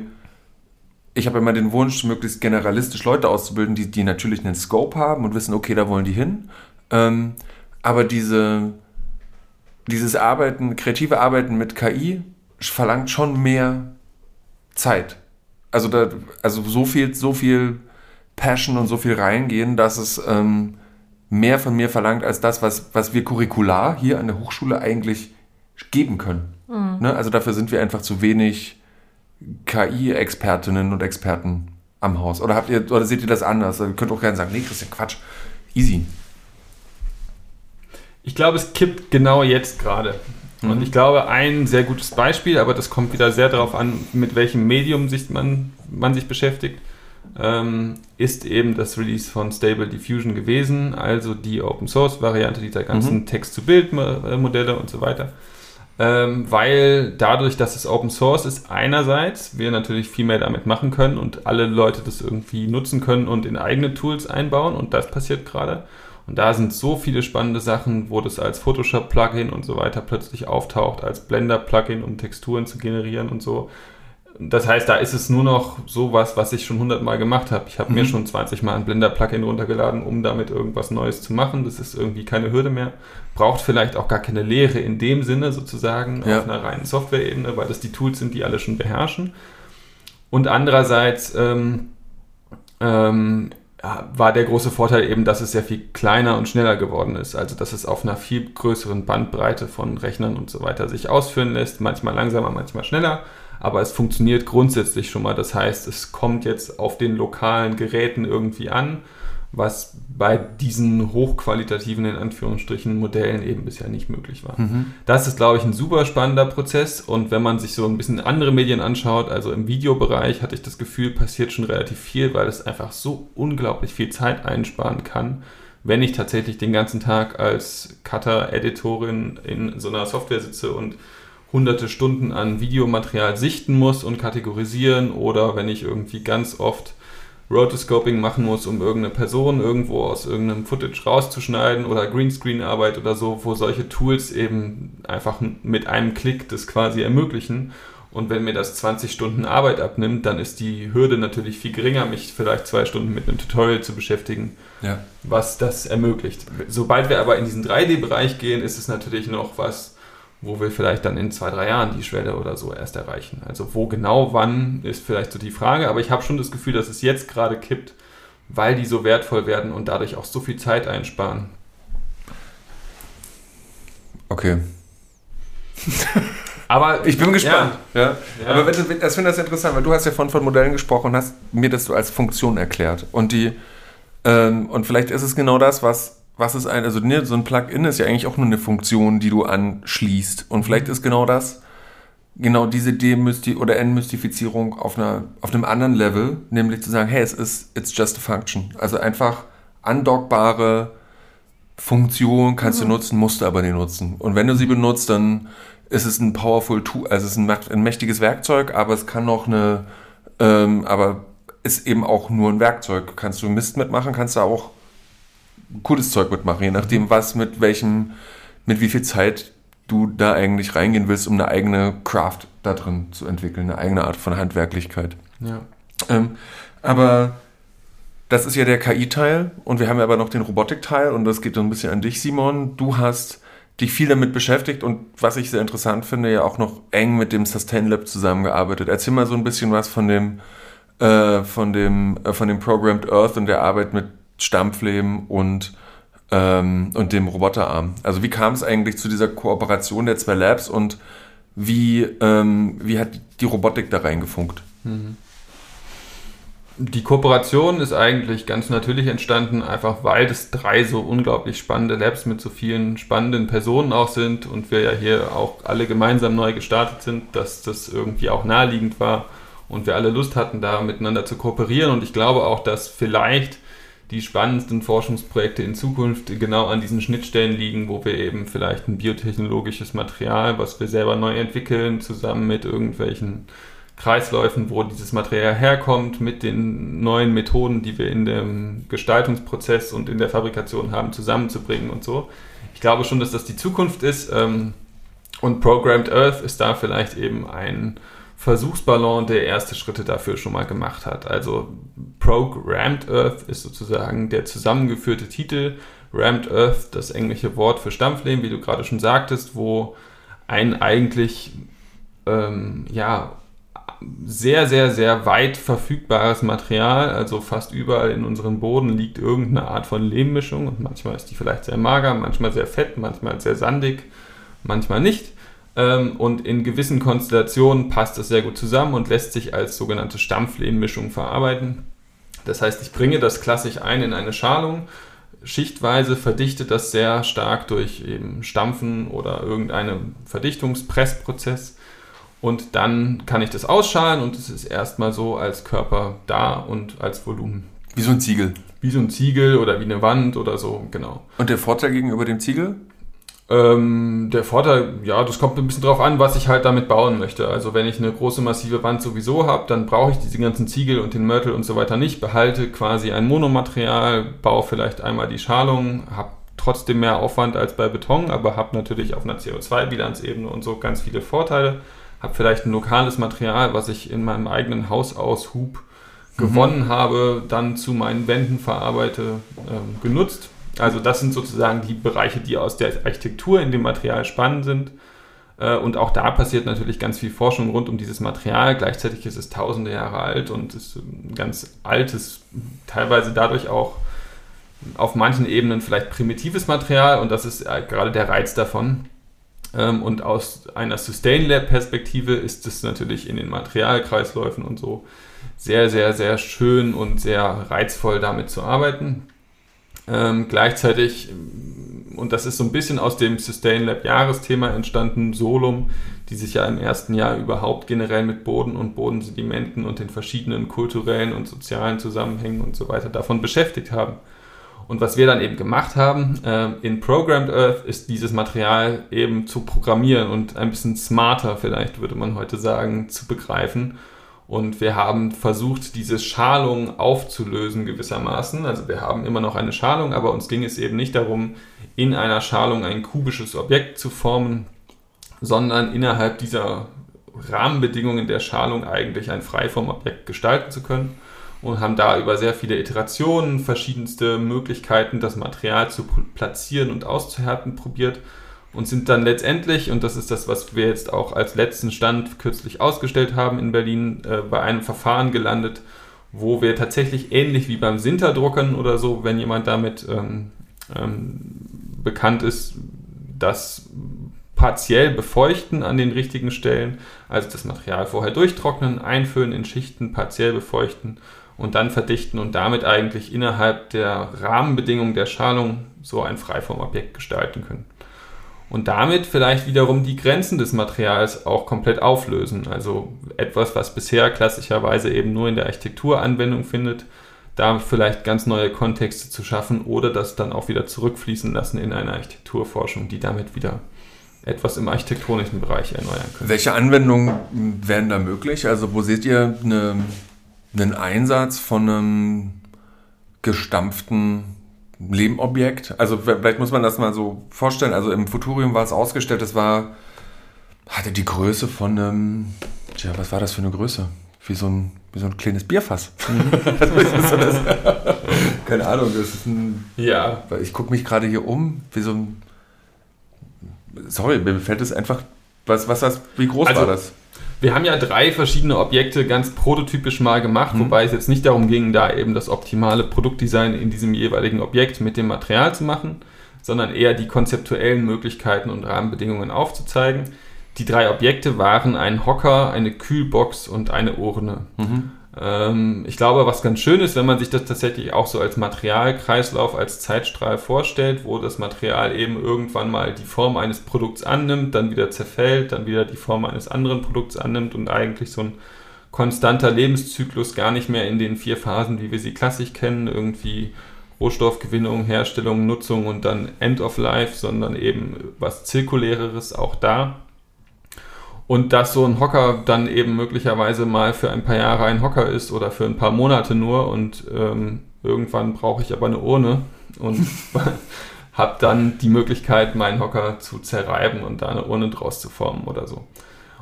ich habe immer den Wunsch, möglichst generalistisch Leute auszubilden, die, die natürlich einen Scope haben und wissen, okay, da wollen die hin, ähm, aber diese, dieses Arbeiten, kreative Arbeiten mit KI verlangt schon mehr Zeit. Also, da, also so viel, so viel Passion und so viel reingehen, dass es ähm, mehr von mir verlangt als das, was, was wir curricular hier an der Hochschule eigentlich geben können. Mhm. Ne? Also dafür sind wir einfach zu wenig KI-Expertinnen und Experten am Haus. Oder habt ihr, oder seht ihr das anders? Ihr könnt auch gerne sagen, nee, Christian, Quatsch. Easy. Ich glaube, es kippt genau jetzt gerade. Mhm. Und ich glaube, ein sehr gutes Beispiel, aber das kommt wieder sehr darauf an, mit welchem Medium sich man, man sich beschäftigt, ähm, ist eben das Release von Stable Diffusion gewesen, also die Open Source Variante dieser ganzen mhm. Text-to-Bild-Modelle und so weiter. Ähm, weil dadurch, dass es Open Source ist, einerseits wir natürlich viel mehr damit machen können und alle Leute das irgendwie nutzen können und in eigene Tools einbauen und das passiert gerade. Und da sind so viele spannende Sachen, wo das als Photoshop-Plugin und so weiter plötzlich auftaucht, als Blender-Plugin, um Texturen zu generieren und so. Das heißt, da ist es nur noch sowas, was ich schon hundertmal gemacht habe. Ich habe mhm. mir schon 20 Mal ein Blender-Plugin runtergeladen, um damit irgendwas Neues zu machen. Das ist irgendwie keine Hürde mehr. Braucht vielleicht auch gar keine Lehre in dem Sinne sozusagen ja. auf einer reinen Software-Ebene, weil das die Tools sind, die alle schon beherrschen. Und andererseits ähm, ähm, war der große Vorteil eben, dass es sehr viel kleiner und schneller geworden ist. Also, dass es auf einer viel größeren Bandbreite von Rechnern und so weiter sich ausführen lässt. Manchmal langsamer, manchmal schneller aber es funktioniert grundsätzlich schon mal. Das heißt, es kommt jetzt auf den lokalen Geräten irgendwie an, was bei diesen hochqualitativen, in Anführungsstrichen, Modellen eben bisher nicht möglich war. Mhm. Das ist, glaube ich, ein super spannender Prozess und wenn man sich so ein bisschen andere Medien anschaut, also im Videobereich, hatte ich das Gefühl, passiert schon relativ viel, weil es einfach so unglaublich viel Zeit einsparen kann wenn ich tatsächlich den ganzen Tag als Cutter-Editorin in so einer Software sitze und hunderte Stunden an Videomaterial sichten muss und kategorisieren oder wenn ich irgendwie ganz oft Rotoscoping machen muss, um irgendeine Person irgendwo aus irgendeinem Footage rauszuschneiden oder Greenscreen-Arbeit oder so, wo solche Tools eben einfach mit einem Klick das quasi ermöglichen. Und wenn mir das 20 Stunden Arbeit abnimmt, dann ist die Hürde natürlich viel geringer, mich vielleicht zwei Stunden mit einem Tutorial zu beschäftigen, ja. was das ermöglicht. Sobald wir aber in diesen 3D-Bereich gehen, ist es natürlich noch was, wo wir vielleicht dann in zwei, drei Jahren die Schwelle oder so erst erreichen. Also wo genau, wann, ist vielleicht so die Frage, aber ich habe schon das Gefühl, dass es jetzt gerade kippt, weil die so wertvoll werden und dadurch auch so viel Zeit einsparen. Okay. [LAUGHS] aber ich bin gespannt. Ja, ja. ja. Aber das finde ich das interessant, weil du hast ja von, von Modellen gesprochen und hast mir das so als Funktion erklärt. Und die ähm, und vielleicht ist es genau das, was was ist ein, also ne, so ein Plugin ist ja eigentlich auch nur eine Funktion, die du anschließt. Und vielleicht ist genau das, genau diese Demysti oder Entmystifizierung auf einer, auf einem anderen Level, nämlich zu sagen, hey, es ist, it's just a function. Also einfach andockbare Funktion kannst mhm. du nutzen, musst du aber nicht nutzen. Und wenn du sie benutzt, dann ist es ein powerful Tool, also es ist ein, ein mächtiges Werkzeug, aber es kann noch eine, ähm, aber ist eben auch nur ein Werkzeug. Kannst du Mist mitmachen, kannst du auch cooles Zeug mitmachen, je nachdem, mhm. was mit welchem, mit wie viel Zeit du da eigentlich reingehen willst, um eine eigene Craft da drin zu entwickeln, eine eigene Art von Handwerklichkeit. Ja. Ähm, aber das ist ja der KI-Teil und wir haben ja aber noch den Robotik-Teil und das geht so ein bisschen an dich, Simon. Du hast dich viel damit beschäftigt und was ich sehr interessant finde, ja auch noch eng mit dem Sustain Lab zusammengearbeitet. Erzähl mal so ein bisschen was von dem, äh, von dem, äh, von dem Programmed Earth und der Arbeit mit Stampfleben und, ähm, und dem Roboterarm. Also wie kam es eigentlich zu dieser Kooperation der zwei Labs und wie, ähm, wie hat die Robotik da reingefunkt? Mhm. Die Kooperation ist eigentlich ganz natürlich entstanden, einfach weil es drei so unglaublich spannende Labs mit so vielen spannenden Personen auch sind und wir ja hier auch alle gemeinsam neu gestartet sind, dass das irgendwie auch naheliegend war und wir alle Lust hatten, da miteinander zu kooperieren. Und ich glaube auch, dass vielleicht die spannendsten Forschungsprojekte in Zukunft genau an diesen Schnittstellen liegen, wo wir eben vielleicht ein biotechnologisches Material, was wir selber neu entwickeln, zusammen mit irgendwelchen Kreisläufen, wo dieses Material herkommt, mit den neuen Methoden, die wir in dem Gestaltungsprozess und in der Fabrikation haben, zusammenzubringen und so. Ich glaube schon, dass das die Zukunft ist. Ähm, und Programmed Earth ist da vielleicht eben ein Versuchsballon der erste Schritte dafür schon mal gemacht hat. Also Programmed Earth ist sozusagen der zusammengeführte Titel. Rammed Earth, das englische Wort für Stampflehm, wie du gerade schon sagtest, wo ein eigentlich ähm, ja, sehr, sehr, sehr weit verfügbares Material. Also fast überall in unserem Boden liegt irgendeine Art von Lehmmischung und manchmal ist die vielleicht sehr mager, manchmal sehr fett, manchmal sehr sandig, manchmal nicht. Ähm, und in gewissen Konstellationen passt es sehr gut zusammen und lässt sich als sogenannte Stampflehmmischung verarbeiten. Das heißt, ich bringe das klassisch ein in eine Schalung, schichtweise verdichtet das sehr stark durch eben Stampfen oder irgendeinen Verdichtungspressprozess. Und dann kann ich das ausschalen und es ist erstmal so als Körper da und als Volumen. Wie so ein Ziegel. Wie so ein Ziegel oder wie eine Wand oder so, genau. Und der Vorteil gegenüber dem Ziegel? Ähm, der Vorteil, ja, das kommt ein bisschen drauf an, was ich halt damit bauen möchte. Also wenn ich eine große massive Wand sowieso habe, dann brauche ich diese ganzen Ziegel und den Mörtel und so weiter nicht. Behalte quasi ein Monomaterial, baue vielleicht einmal die Schalung, habe trotzdem mehr Aufwand als bei Beton, aber habe natürlich auf einer CO2-Bilanzebene und so ganz viele Vorteile. Habe vielleicht ein lokales Material, was ich in meinem eigenen Haus aus Hub mhm. gewonnen habe, dann zu meinen Wänden verarbeite, ähm, genutzt also das sind sozusagen die Bereiche, die aus der Architektur in dem Material spannend sind. Äh, und auch da passiert natürlich ganz viel Forschung rund um dieses Material. Gleichzeitig ist es tausende Jahre alt und ist ein ganz altes, teilweise dadurch auch auf manchen Ebenen vielleicht primitives Material und das ist äh, gerade der Reiz davon. Ähm, und aus einer Sustain Lab Perspektive ist es natürlich in den Materialkreisläufen und so sehr, sehr, sehr schön und sehr reizvoll damit zu arbeiten. Ähm, gleichzeitig, und das ist so ein bisschen aus dem Sustain Lab Jahresthema entstanden, Solum, die sich ja im ersten Jahr überhaupt generell mit Boden und Bodensedimenten und den verschiedenen kulturellen und sozialen Zusammenhängen und so weiter davon beschäftigt haben. Und was wir dann eben gemacht haben äh, in Programmed Earth ist dieses Material eben zu programmieren und ein bisschen smarter, vielleicht würde man heute sagen, zu begreifen und wir haben versucht, diese Schalung aufzulösen gewissermaßen. Also wir haben immer noch eine Schalung, aber uns ging es eben nicht darum, in einer Schalung ein kubisches Objekt zu formen, sondern innerhalb dieser Rahmenbedingungen der Schalung eigentlich ein Freiformobjekt gestalten zu können und haben da über sehr viele Iterationen verschiedenste Möglichkeiten, das Material zu platzieren und auszuhärten probiert und sind dann letztendlich, und das ist das, was wir jetzt auch als letzten Stand kürzlich ausgestellt haben in Berlin, äh, bei einem Verfahren gelandet, wo wir tatsächlich ähnlich wie beim Sinterdruckern oder so, wenn jemand damit ähm, ähm, bekannt ist, das partiell befeuchten an den richtigen Stellen, also das Material vorher durchtrocknen, einfüllen in Schichten, partiell befeuchten und dann verdichten und damit eigentlich innerhalb der Rahmenbedingungen der Schalung so ein Freiformobjekt gestalten können und damit vielleicht wiederum die Grenzen des Materials auch komplett auflösen. Also etwas, was bisher klassischerweise eben nur in der Architektur Anwendung findet, da vielleicht ganz neue Kontexte zu schaffen oder das dann auch wieder zurückfließen lassen in eine Architekturforschung, die damit wieder etwas im architektonischen Bereich erneuern können. Welche Anwendungen wären da möglich? Also wo seht ihr eine, einen Einsatz von einem gestampften Lehmobjekt. Also vielleicht muss man das mal so vorstellen. Also im Futurium war es ausgestellt, es war, hatte die Größe von einem, tja, was war das für eine Größe? Wie so ein, wie so ein kleines Bierfass. Mhm. [LAUGHS] Keine Ahnung, das ist ein. Ja. Ich gucke mich gerade hier um, wie so ein. Sorry, mir fällt es einfach. Was, was das, wie groß also, war das? Wir haben ja drei verschiedene Objekte ganz prototypisch mal gemacht, mhm. wobei es jetzt nicht darum ging, da eben das optimale Produktdesign in diesem jeweiligen Objekt mit dem Material zu machen, sondern eher die konzeptuellen Möglichkeiten und Rahmenbedingungen aufzuzeigen. Die drei Objekte waren ein Hocker, eine Kühlbox und eine Urne. Mhm. Ähm, ich glaube, was ganz schön ist, wenn man sich das tatsächlich auch so als Materialkreislauf, als Zeitstrahl vorstellt, wo das Material eben irgendwann mal die Form eines Produkts annimmt, dann wieder zerfällt, dann wieder die Form eines anderen Produkts annimmt und eigentlich so ein konstanter Lebenszyklus gar nicht mehr in den vier Phasen, wie wir sie klassisch kennen, irgendwie Rohstoffgewinnung, Herstellung, Nutzung und dann End of Life, sondern eben was Zirkuläreres auch da. Und dass so ein Hocker dann eben möglicherweise mal für ein paar Jahre ein Hocker ist oder für ein paar Monate nur und ähm, irgendwann brauche ich aber eine Urne und [LAUGHS] habe dann die Möglichkeit, meinen Hocker zu zerreiben und da eine Urne draus zu formen oder so.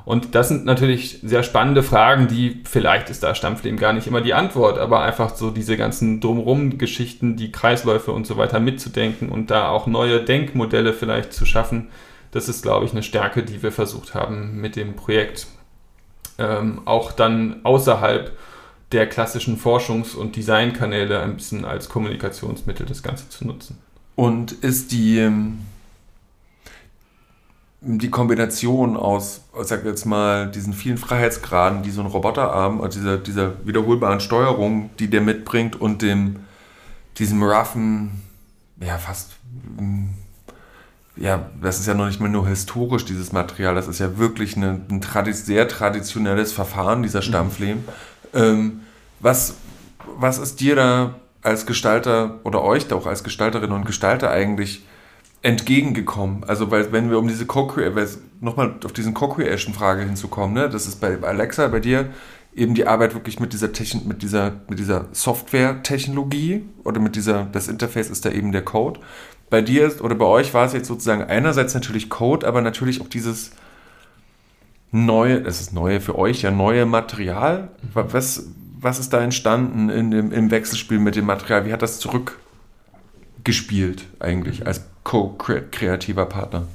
Und das sind natürlich sehr spannende Fragen, die vielleicht ist da Stampflehm gar nicht immer die Antwort, aber einfach so diese ganzen drumrum Geschichten, die Kreisläufe und so weiter mitzudenken und da auch neue Denkmodelle vielleicht zu schaffen, das ist, glaube ich, eine Stärke, die wir versucht haben mit dem Projekt ähm, auch dann außerhalb der klassischen Forschungs- und Designkanäle ein bisschen als Kommunikationsmittel das Ganze zu nutzen. Und ist die, ähm, die Kombination aus, ich sag jetzt mal, diesen vielen Freiheitsgraden, die so ein Roboterarm, also dieser, dieser wiederholbaren Steuerung, die der mitbringt und dem, diesem roughen, ja, fast, ja, das ist ja noch nicht mal nur historisch, dieses Material, das ist ja wirklich eine, ein tradi sehr traditionelles Verfahren, dieser. Stammflehm. Mhm. Ähm, was, was ist dir da als Gestalter oder euch da auch als Gestalterinnen und Gestalter eigentlich entgegengekommen? Also, weil, wenn wir um diese Co-Creation, nochmal auf diesen Co-Creation-Frage hinzukommen, ne, das ist bei Alexa, bei dir eben die Arbeit wirklich mit dieser Techn mit dieser, mit dieser Software-Technologie oder mit dieser, das Interface ist da eben der Code. Bei dir oder bei euch war es jetzt sozusagen einerseits natürlich Code, aber natürlich auch dieses neue, das ist neue für euch ja neue Material. Was, was ist da entstanden in dem, im Wechselspiel mit dem Material? Wie hat das zurückgespielt eigentlich als co-kreativer Partner?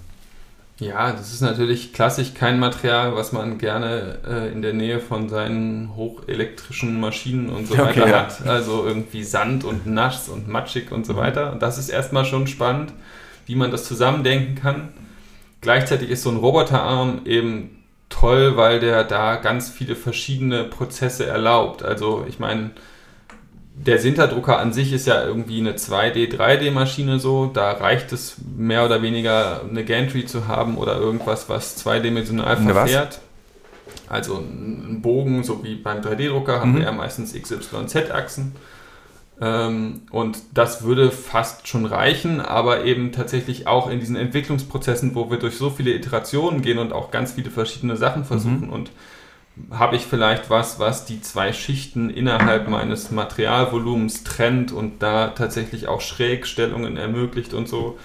Ja, das ist natürlich klassisch kein Material, was man gerne äh, in der Nähe von seinen hochelektrischen Maschinen und so okay, weiter ja. hat. Also irgendwie Sand und nass und matschig und so weiter. Und das ist erstmal schon spannend, wie man das zusammendenken kann. Gleichzeitig ist so ein Roboterarm eben toll, weil der da ganz viele verschiedene Prozesse erlaubt. Also ich meine, der Sinterdrucker an sich ist ja irgendwie eine 2D, 3D-Maschine so. Da reicht es mehr oder weniger eine Gantry zu haben oder irgendwas, was zweidimensional verfährt. Also ein Bogen, so wie beim 3D-Drucker, haben mhm. wir ja meistens XYZ-Achsen. Ähm, und das würde fast schon reichen, aber eben tatsächlich auch in diesen Entwicklungsprozessen, wo wir durch so viele Iterationen gehen und auch ganz viele verschiedene Sachen versuchen mhm. und habe ich vielleicht was, was die zwei Schichten innerhalb meines Materialvolumens trennt und da tatsächlich auch Schrägstellungen ermöglicht und so.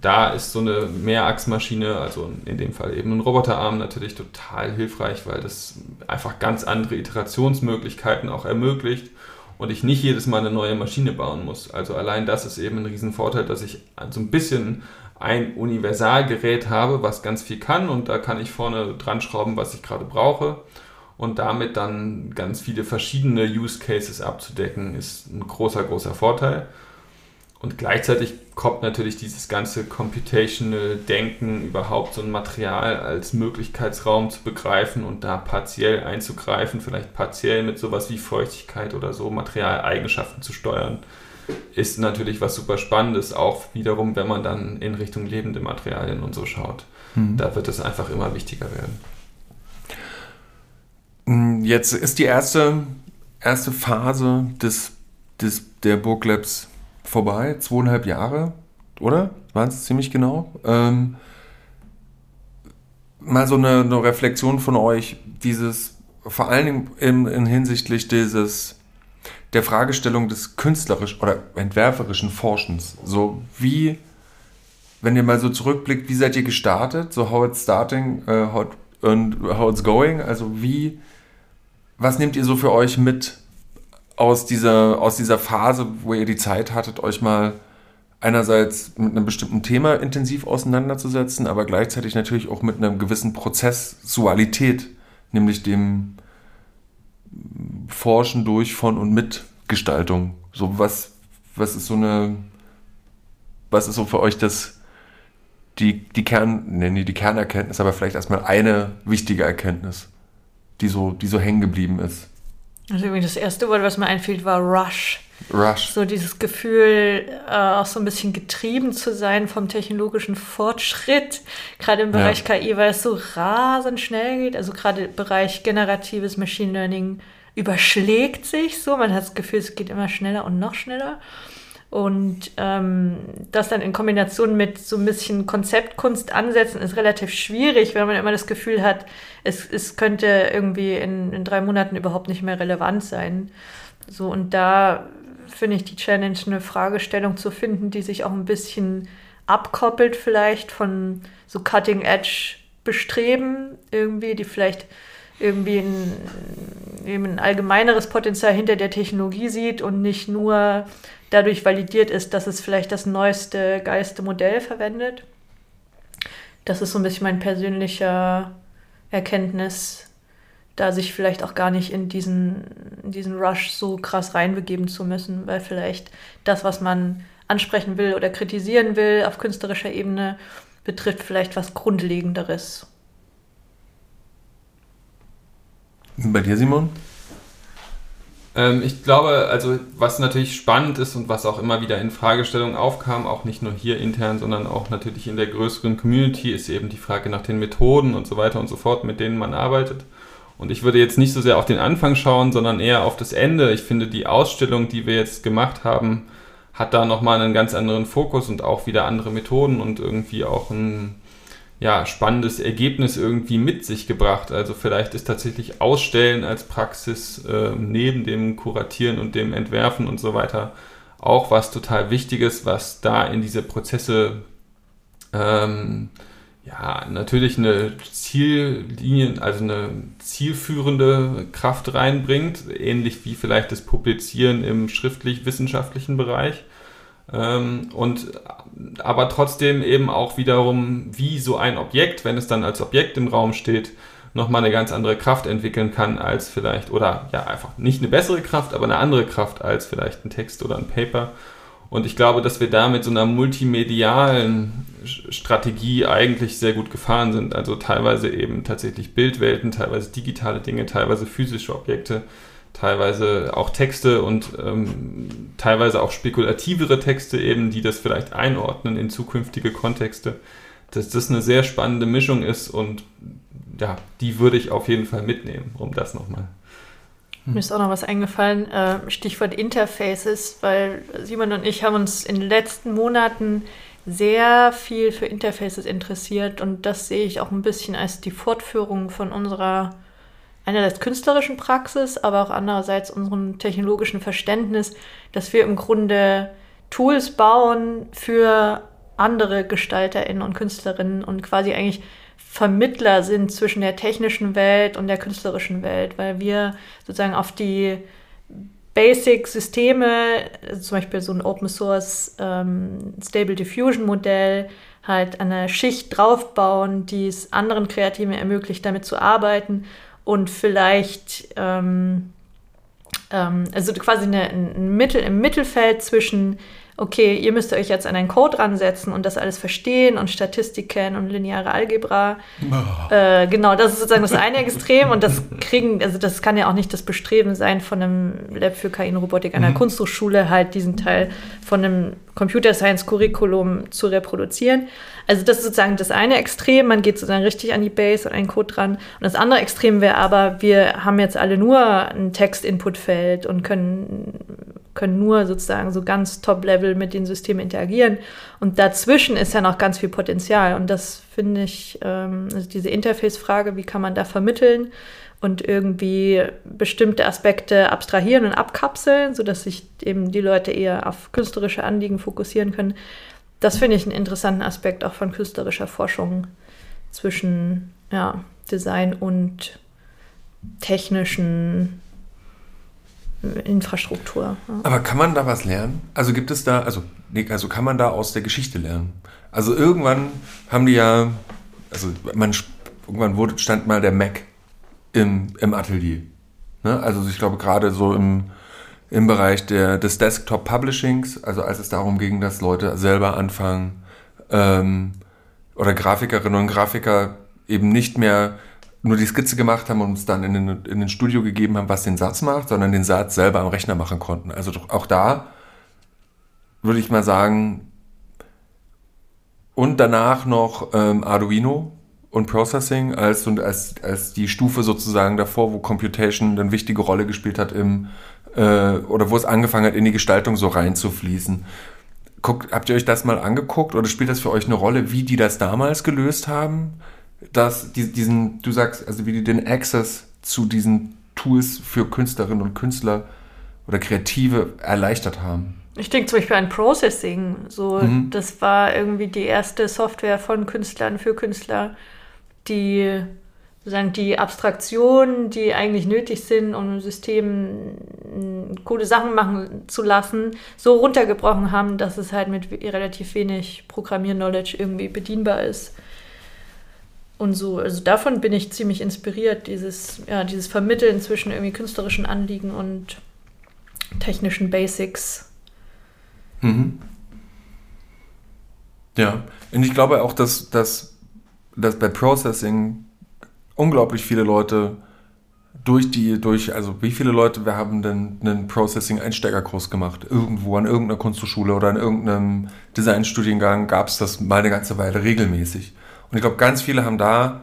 Da ist so eine Mehrachsmaschine, also in dem Fall eben ein Roboterarm, natürlich total hilfreich, weil das einfach ganz andere Iterationsmöglichkeiten auch ermöglicht und ich nicht jedes Mal eine neue Maschine bauen muss. Also allein das ist eben ein Riesenvorteil, dass ich so ein bisschen ein Universalgerät habe, was ganz viel kann und da kann ich vorne dran schrauben, was ich gerade brauche. Und damit dann ganz viele verschiedene Use Cases abzudecken, ist ein großer, großer Vorteil. Und gleichzeitig kommt natürlich dieses ganze computational Denken, überhaupt so ein Material als Möglichkeitsraum zu begreifen und da partiell einzugreifen, vielleicht partiell mit sowas wie Feuchtigkeit oder so Materialeigenschaften zu steuern, ist natürlich was super Spannendes, auch wiederum, wenn man dann in Richtung lebende Materialien und so schaut. Mhm. Da wird es einfach immer wichtiger werden. Mm, jetzt ist die erste, erste Phase des, des, der Burglabs vorbei, zweieinhalb Jahre, oder? Waren es ziemlich genau? Ähm, mal so eine, eine, Reflexion von euch, dieses, vor allen Dingen in, in hinsichtlich dieses, der Fragestellung des künstlerischen oder entwerferischen Forschens. So wie, wenn ihr mal so zurückblickt, wie seid ihr gestartet? So how it's starting uh, how, and how it's going? Also wie, was nehmt ihr so für euch mit aus dieser, aus dieser Phase, wo ihr die Zeit hattet, euch mal einerseits mit einem bestimmten Thema intensiv auseinanderzusetzen, aber gleichzeitig natürlich auch mit einer gewissen Prozessualität, nämlich dem Forschen durch, von und mit Gestaltung. So was, was ist so eine, was ist so für euch das, die, die Kern, nee, die Kernerkenntnis, aber vielleicht erstmal eine wichtige Erkenntnis, die so, die so hängen geblieben ist? Also irgendwie das erste Wort, was mir einfiel, war Rush. Rush. So dieses Gefühl, äh, auch so ein bisschen getrieben zu sein vom technologischen Fortschritt, gerade im Bereich ja. KI, weil es so rasend schnell geht. Also gerade im Bereich generatives Machine Learning überschlägt sich so. Man hat das Gefühl, es geht immer schneller und noch schneller. Und ähm, das dann in Kombination mit so ein bisschen Konzeptkunst ansetzen, ist relativ schwierig, wenn man immer das Gefühl hat, es, es könnte irgendwie in, in drei Monaten überhaupt nicht mehr relevant sein. So, und da finde ich die Challenge, eine Fragestellung zu finden, die sich auch ein bisschen abkoppelt, vielleicht von so Cutting Edge Bestreben, irgendwie, die vielleicht irgendwie ein, eben ein allgemeineres Potenzial hinter der Technologie sieht und nicht nur dadurch validiert ist, dass es vielleicht das neueste, geilste Modell verwendet. Das ist so ein bisschen mein persönlicher Erkenntnisstand da sich vielleicht auch gar nicht in diesen, in diesen Rush so krass reinbegeben zu müssen, weil vielleicht das, was man ansprechen will oder kritisieren will auf künstlerischer Ebene, betrifft vielleicht was Grundlegenderes. Bei dir, Simon? Ähm, ich glaube, also was natürlich spannend ist und was auch immer wieder in Fragestellungen aufkam, auch nicht nur hier intern, sondern auch natürlich in der größeren Community, ist eben die Frage nach den Methoden und so weiter und so fort, mit denen man arbeitet. Und ich würde jetzt nicht so sehr auf den Anfang schauen, sondern eher auf das Ende. Ich finde, die Ausstellung, die wir jetzt gemacht haben, hat da nochmal einen ganz anderen Fokus und auch wieder andere Methoden und irgendwie auch ein ja, spannendes Ergebnis irgendwie mit sich gebracht. Also vielleicht ist tatsächlich Ausstellen als Praxis äh, neben dem Kuratieren und dem Entwerfen und so weiter auch was total Wichtiges, was da in diese Prozesse ähm, ja natürlich eine Ziellinie, also eine zielführende Kraft reinbringt, ähnlich wie vielleicht das Publizieren im schriftlich-wissenschaftlichen Bereich. Ähm, und aber trotzdem eben auch wiederum, wie so ein Objekt, wenn es dann als Objekt im Raum steht, nochmal eine ganz andere Kraft entwickeln kann als vielleicht, oder ja, einfach nicht eine bessere Kraft, aber eine andere Kraft als vielleicht ein Text oder ein Paper. Und ich glaube, dass wir da mit so einer multimedialen Strategie eigentlich sehr gut gefahren sind. Also teilweise eben tatsächlich Bildwelten, teilweise digitale Dinge, teilweise physische Objekte teilweise auch Texte und ähm, teilweise auch spekulativere Texte eben, die das vielleicht einordnen in zukünftige Kontexte, dass das eine sehr spannende Mischung ist und ja, die würde ich auf jeden Fall mitnehmen, um das nochmal. Mir ist auch noch was eingefallen, äh, Stichwort Interfaces, weil Simon und ich haben uns in den letzten Monaten sehr viel für Interfaces interessiert und das sehe ich auch ein bisschen als die Fortführung von unserer einerseits künstlerischen Praxis, aber auch andererseits unserem technologischen Verständnis, dass wir im Grunde Tools bauen für andere GestalterInnen und Künstlerinnen und quasi eigentlich Vermittler sind zwischen der technischen Welt und der künstlerischen Welt, weil wir sozusagen auf die Basic-Systeme, zum Beispiel so ein Open Source ähm, halt eine Schicht draufbauen, die es anderen Kreativen ermöglicht, damit zu arbeiten und vielleicht ähm, ähm, also quasi eine, ein Mittel im Mittelfeld zwischen okay, ihr müsst euch jetzt an einen Code ransetzen und das alles verstehen und Statistik kennen und lineare Algebra. Oh. Äh, genau, das ist sozusagen das eine [LAUGHS] Extrem und das kriegen, also das kann ja auch nicht das Bestreben sein von einem Lab für KI und Robotik einer mhm. Kunsthochschule, halt diesen Teil von einem Computer Science Curriculum zu reproduzieren. Also das ist sozusagen das eine Extrem, man geht sozusagen richtig an die Base und einen Code dran. Und das andere Extrem wäre aber, wir haben jetzt alle nur ein Text-Input-Feld und können können nur sozusagen so ganz top-level mit den Systemen interagieren. Und dazwischen ist ja noch ganz viel Potenzial. Und das finde ich, ähm, also diese Interface-Frage, wie kann man da vermitteln und irgendwie bestimmte Aspekte abstrahieren und abkapseln, sodass sich eben die Leute eher auf künstlerische Anliegen fokussieren können. Das finde ich einen interessanten Aspekt auch von künstlerischer Forschung zwischen ja, Design und technischen Infrastruktur. Aber kann man da was lernen? Also gibt es da, also, also kann man da aus der Geschichte lernen? Also irgendwann haben die ja, also man, irgendwann wurde, stand mal der Mac im, im Atelier. Ne? Also ich glaube gerade so im, im Bereich der, des Desktop Publishings, also als es darum ging, dass Leute selber anfangen ähm, oder Grafikerinnen und Grafiker eben nicht mehr nur die Skizze gemacht haben und uns dann in den, in den Studio gegeben haben, was den Satz macht, sondern den Satz selber am Rechner machen konnten. Also auch da würde ich mal sagen, und danach noch ähm, Arduino und Processing als, und als, als die Stufe sozusagen davor, wo Computation eine wichtige Rolle gespielt hat im, äh, oder wo es angefangen hat, in die Gestaltung so reinzufließen. Guckt, habt ihr euch das mal angeguckt oder spielt das für euch eine Rolle, wie die das damals gelöst haben? Dass die, diesen, du sagst, also wie die den Access zu diesen Tools für Künstlerinnen und Künstler oder Kreative erleichtert haben. Ich denke zum Beispiel an Processing. So, mhm. das war irgendwie die erste Software von Künstlern für Künstler, die sozusagen die Abstraktionen, die eigentlich nötig sind, um ein System coole Sachen machen zu lassen, so runtergebrochen haben, dass es halt mit relativ wenig Programmier-Knowledge irgendwie bedienbar ist. Und so. Also davon bin ich ziemlich inspiriert, dieses, ja, dieses Vermitteln zwischen irgendwie künstlerischen Anliegen und technischen Basics. Mhm. Ja, und ich glaube auch, dass, dass, dass bei Processing unglaublich viele Leute durch die, durch, also wie viele Leute, wir haben denn einen Processing-Einsteigerkurs gemacht, irgendwo an irgendeiner Kunsthochschule oder an irgendeinem Designstudiengang gab es das mal eine ganze Weile regelmäßig. Und ich glaube, ganz viele haben da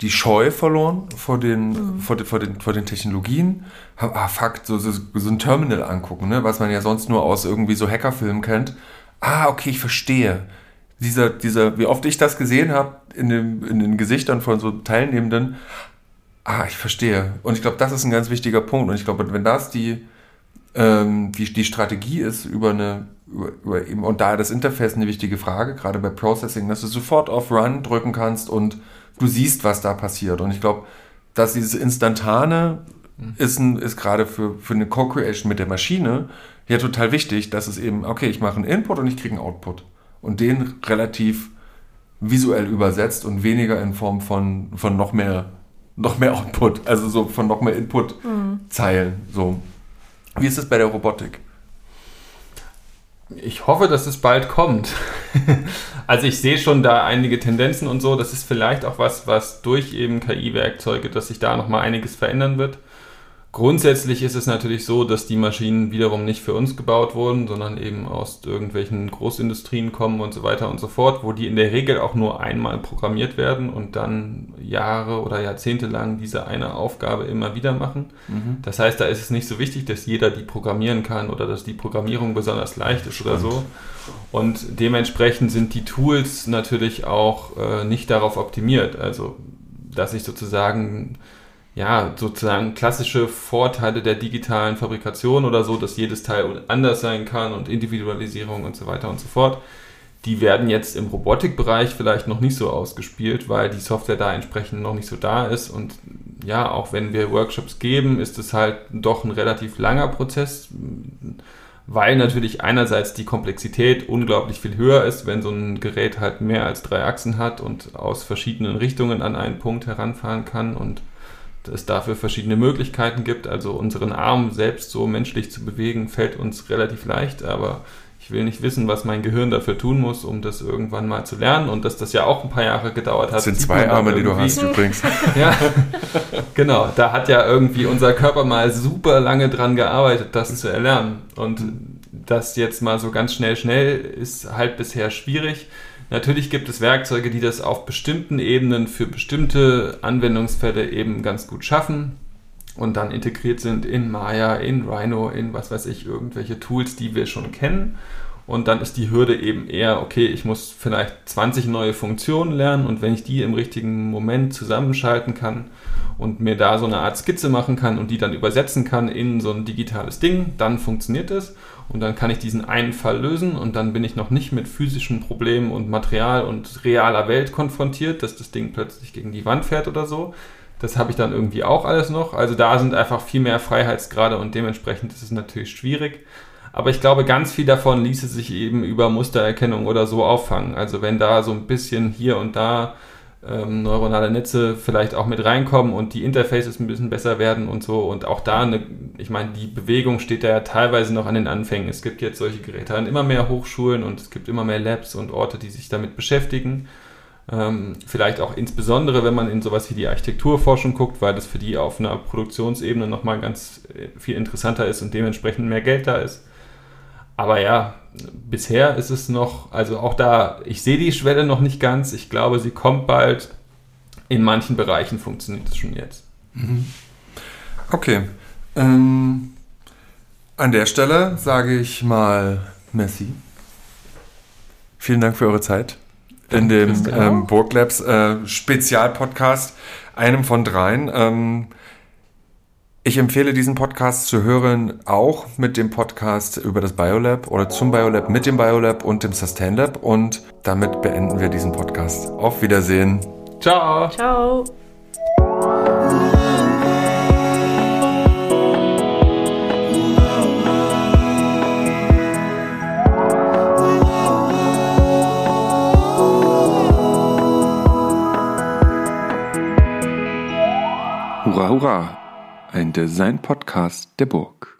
die Scheu verloren vor den, mhm. vor, den, vor, den, vor den Technologien. Ah, fuck, so, so, so ein Terminal angucken, ne? was man ja sonst nur aus irgendwie so Hackerfilmen kennt. Ah, okay, ich verstehe. Dieser, dieser, wie oft ich das gesehen habe in, in den Gesichtern von so Teilnehmenden. Ah, ich verstehe. Und ich glaube, das ist ein ganz wichtiger Punkt. Und ich glaube, wenn das die, ähm, die, die Strategie ist über eine, und da das Interface eine wichtige Frage, gerade bei Processing, dass du sofort auf Run drücken kannst und du siehst, was da passiert. Und ich glaube, dass dieses Instantane mhm. ist, ein, ist gerade für, für eine Co-Creation mit der Maschine ja total wichtig, dass es eben, okay, ich mache einen Input und ich kriege einen Output. Und den relativ visuell übersetzt und weniger in Form von, von noch mehr noch mehr Output, also so von noch mehr Input-Zeilen. Mhm. So. Wie ist es bei der Robotik? Ich hoffe, dass es bald kommt. [LAUGHS] also ich sehe schon da einige Tendenzen und so. Das ist vielleicht auch was, was durch eben KI-Werkzeuge, dass sich da nochmal einiges verändern wird. Grundsätzlich ist es natürlich so, dass die Maschinen wiederum nicht für uns gebaut wurden, sondern eben aus irgendwelchen Großindustrien kommen und so weiter und so fort, wo die in der Regel auch nur einmal programmiert werden und dann Jahre oder Jahrzehnte lang diese eine Aufgabe immer wieder machen. Mhm. Das heißt, da ist es nicht so wichtig, dass jeder die programmieren kann oder dass die Programmierung besonders leicht ist oder so. Und dementsprechend sind die Tools natürlich auch äh, nicht darauf optimiert. Also, dass ich sozusagen ja, sozusagen klassische Vorteile der digitalen Fabrikation oder so, dass jedes Teil anders sein kann und Individualisierung und so weiter und so fort. Die werden jetzt im Robotikbereich vielleicht noch nicht so ausgespielt, weil die Software da entsprechend noch nicht so da ist. Und ja, auch wenn wir Workshops geben, ist es halt doch ein relativ langer Prozess, weil natürlich einerseits die Komplexität unglaublich viel höher ist, wenn so ein Gerät halt mehr als drei Achsen hat und aus verschiedenen Richtungen an einen Punkt heranfahren kann und es dafür verschiedene Möglichkeiten gibt. Also unseren Arm selbst so menschlich zu bewegen, fällt uns relativ leicht, aber ich will nicht wissen, was mein Gehirn dafür tun muss, um das irgendwann mal zu lernen und dass das ja auch ein paar Jahre gedauert hat. Das sind zwei Arme, die du hast übrigens. [LAUGHS] ja, genau. Da hat ja irgendwie unser Körper mal super lange dran gearbeitet, das zu erlernen. Und das jetzt mal so ganz schnell, schnell ist halt bisher schwierig. Natürlich gibt es Werkzeuge, die das auf bestimmten Ebenen für bestimmte Anwendungsfälle eben ganz gut schaffen und dann integriert sind in Maya, in Rhino, in was weiß ich, irgendwelche Tools, die wir schon kennen. Und dann ist die Hürde eben eher, okay, ich muss vielleicht 20 neue Funktionen lernen und wenn ich die im richtigen Moment zusammenschalten kann und mir da so eine Art Skizze machen kann und die dann übersetzen kann in so ein digitales Ding, dann funktioniert es und dann kann ich diesen einen Fall lösen und dann bin ich noch nicht mit physischen Problemen und Material und realer Welt konfrontiert, dass das Ding plötzlich gegen die Wand fährt oder so. Das habe ich dann irgendwie auch alles noch. Also da sind einfach viel mehr Freiheitsgrade und dementsprechend ist es natürlich schwierig. Aber ich glaube, ganz viel davon ließe sich eben über Mustererkennung oder so auffangen. Also wenn da so ein bisschen hier und da ähm, neuronale Netze vielleicht auch mit reinkommen und die Interfaces ein bisschen besser werden und so. Und auch da, eine, ich meine, die Bewegung steht da ja teilweise noch an den Anfängen. Es gibt jetzt solche Geräte an immer mehr Hochschulen und es gibt immer mehr Labs und Orte, die sich damit beschäftigen. Ähm, vielleicht auch insbesondere, wenn man in sowas wie die Architekturforschung guckt, weil das für die auf einer Produktionsebene nochmal ganz äh, viel interessanter ist und dementsprechend mehr Geld da ist. Aber ja, bisher ist es noch, also auch da, ich sehe die Schwelle noch nicht ganz. Ich glaube, sie kommt bald. In manchen Bereichen funktioniert es schon jetzt. Mhm. Okay. Ähm, an der Stelle sage ich mal Messi. Vielen Dank für eure Zeit in dem ähm, Burglabs äh, Spezialpodcast, einem von dreien. Ähm, ich empfehle diesen Podcast zu hören, auch mit dem Podcast über das Biolab oder zum Biolab, mit dem Biolab und dem Sustain Lab. Und damit beenden wir diesen Podcast. Auf Wiedersehen. Ciao. Ciao. Hurra, hurra! Ein Design-Podcast der Burg.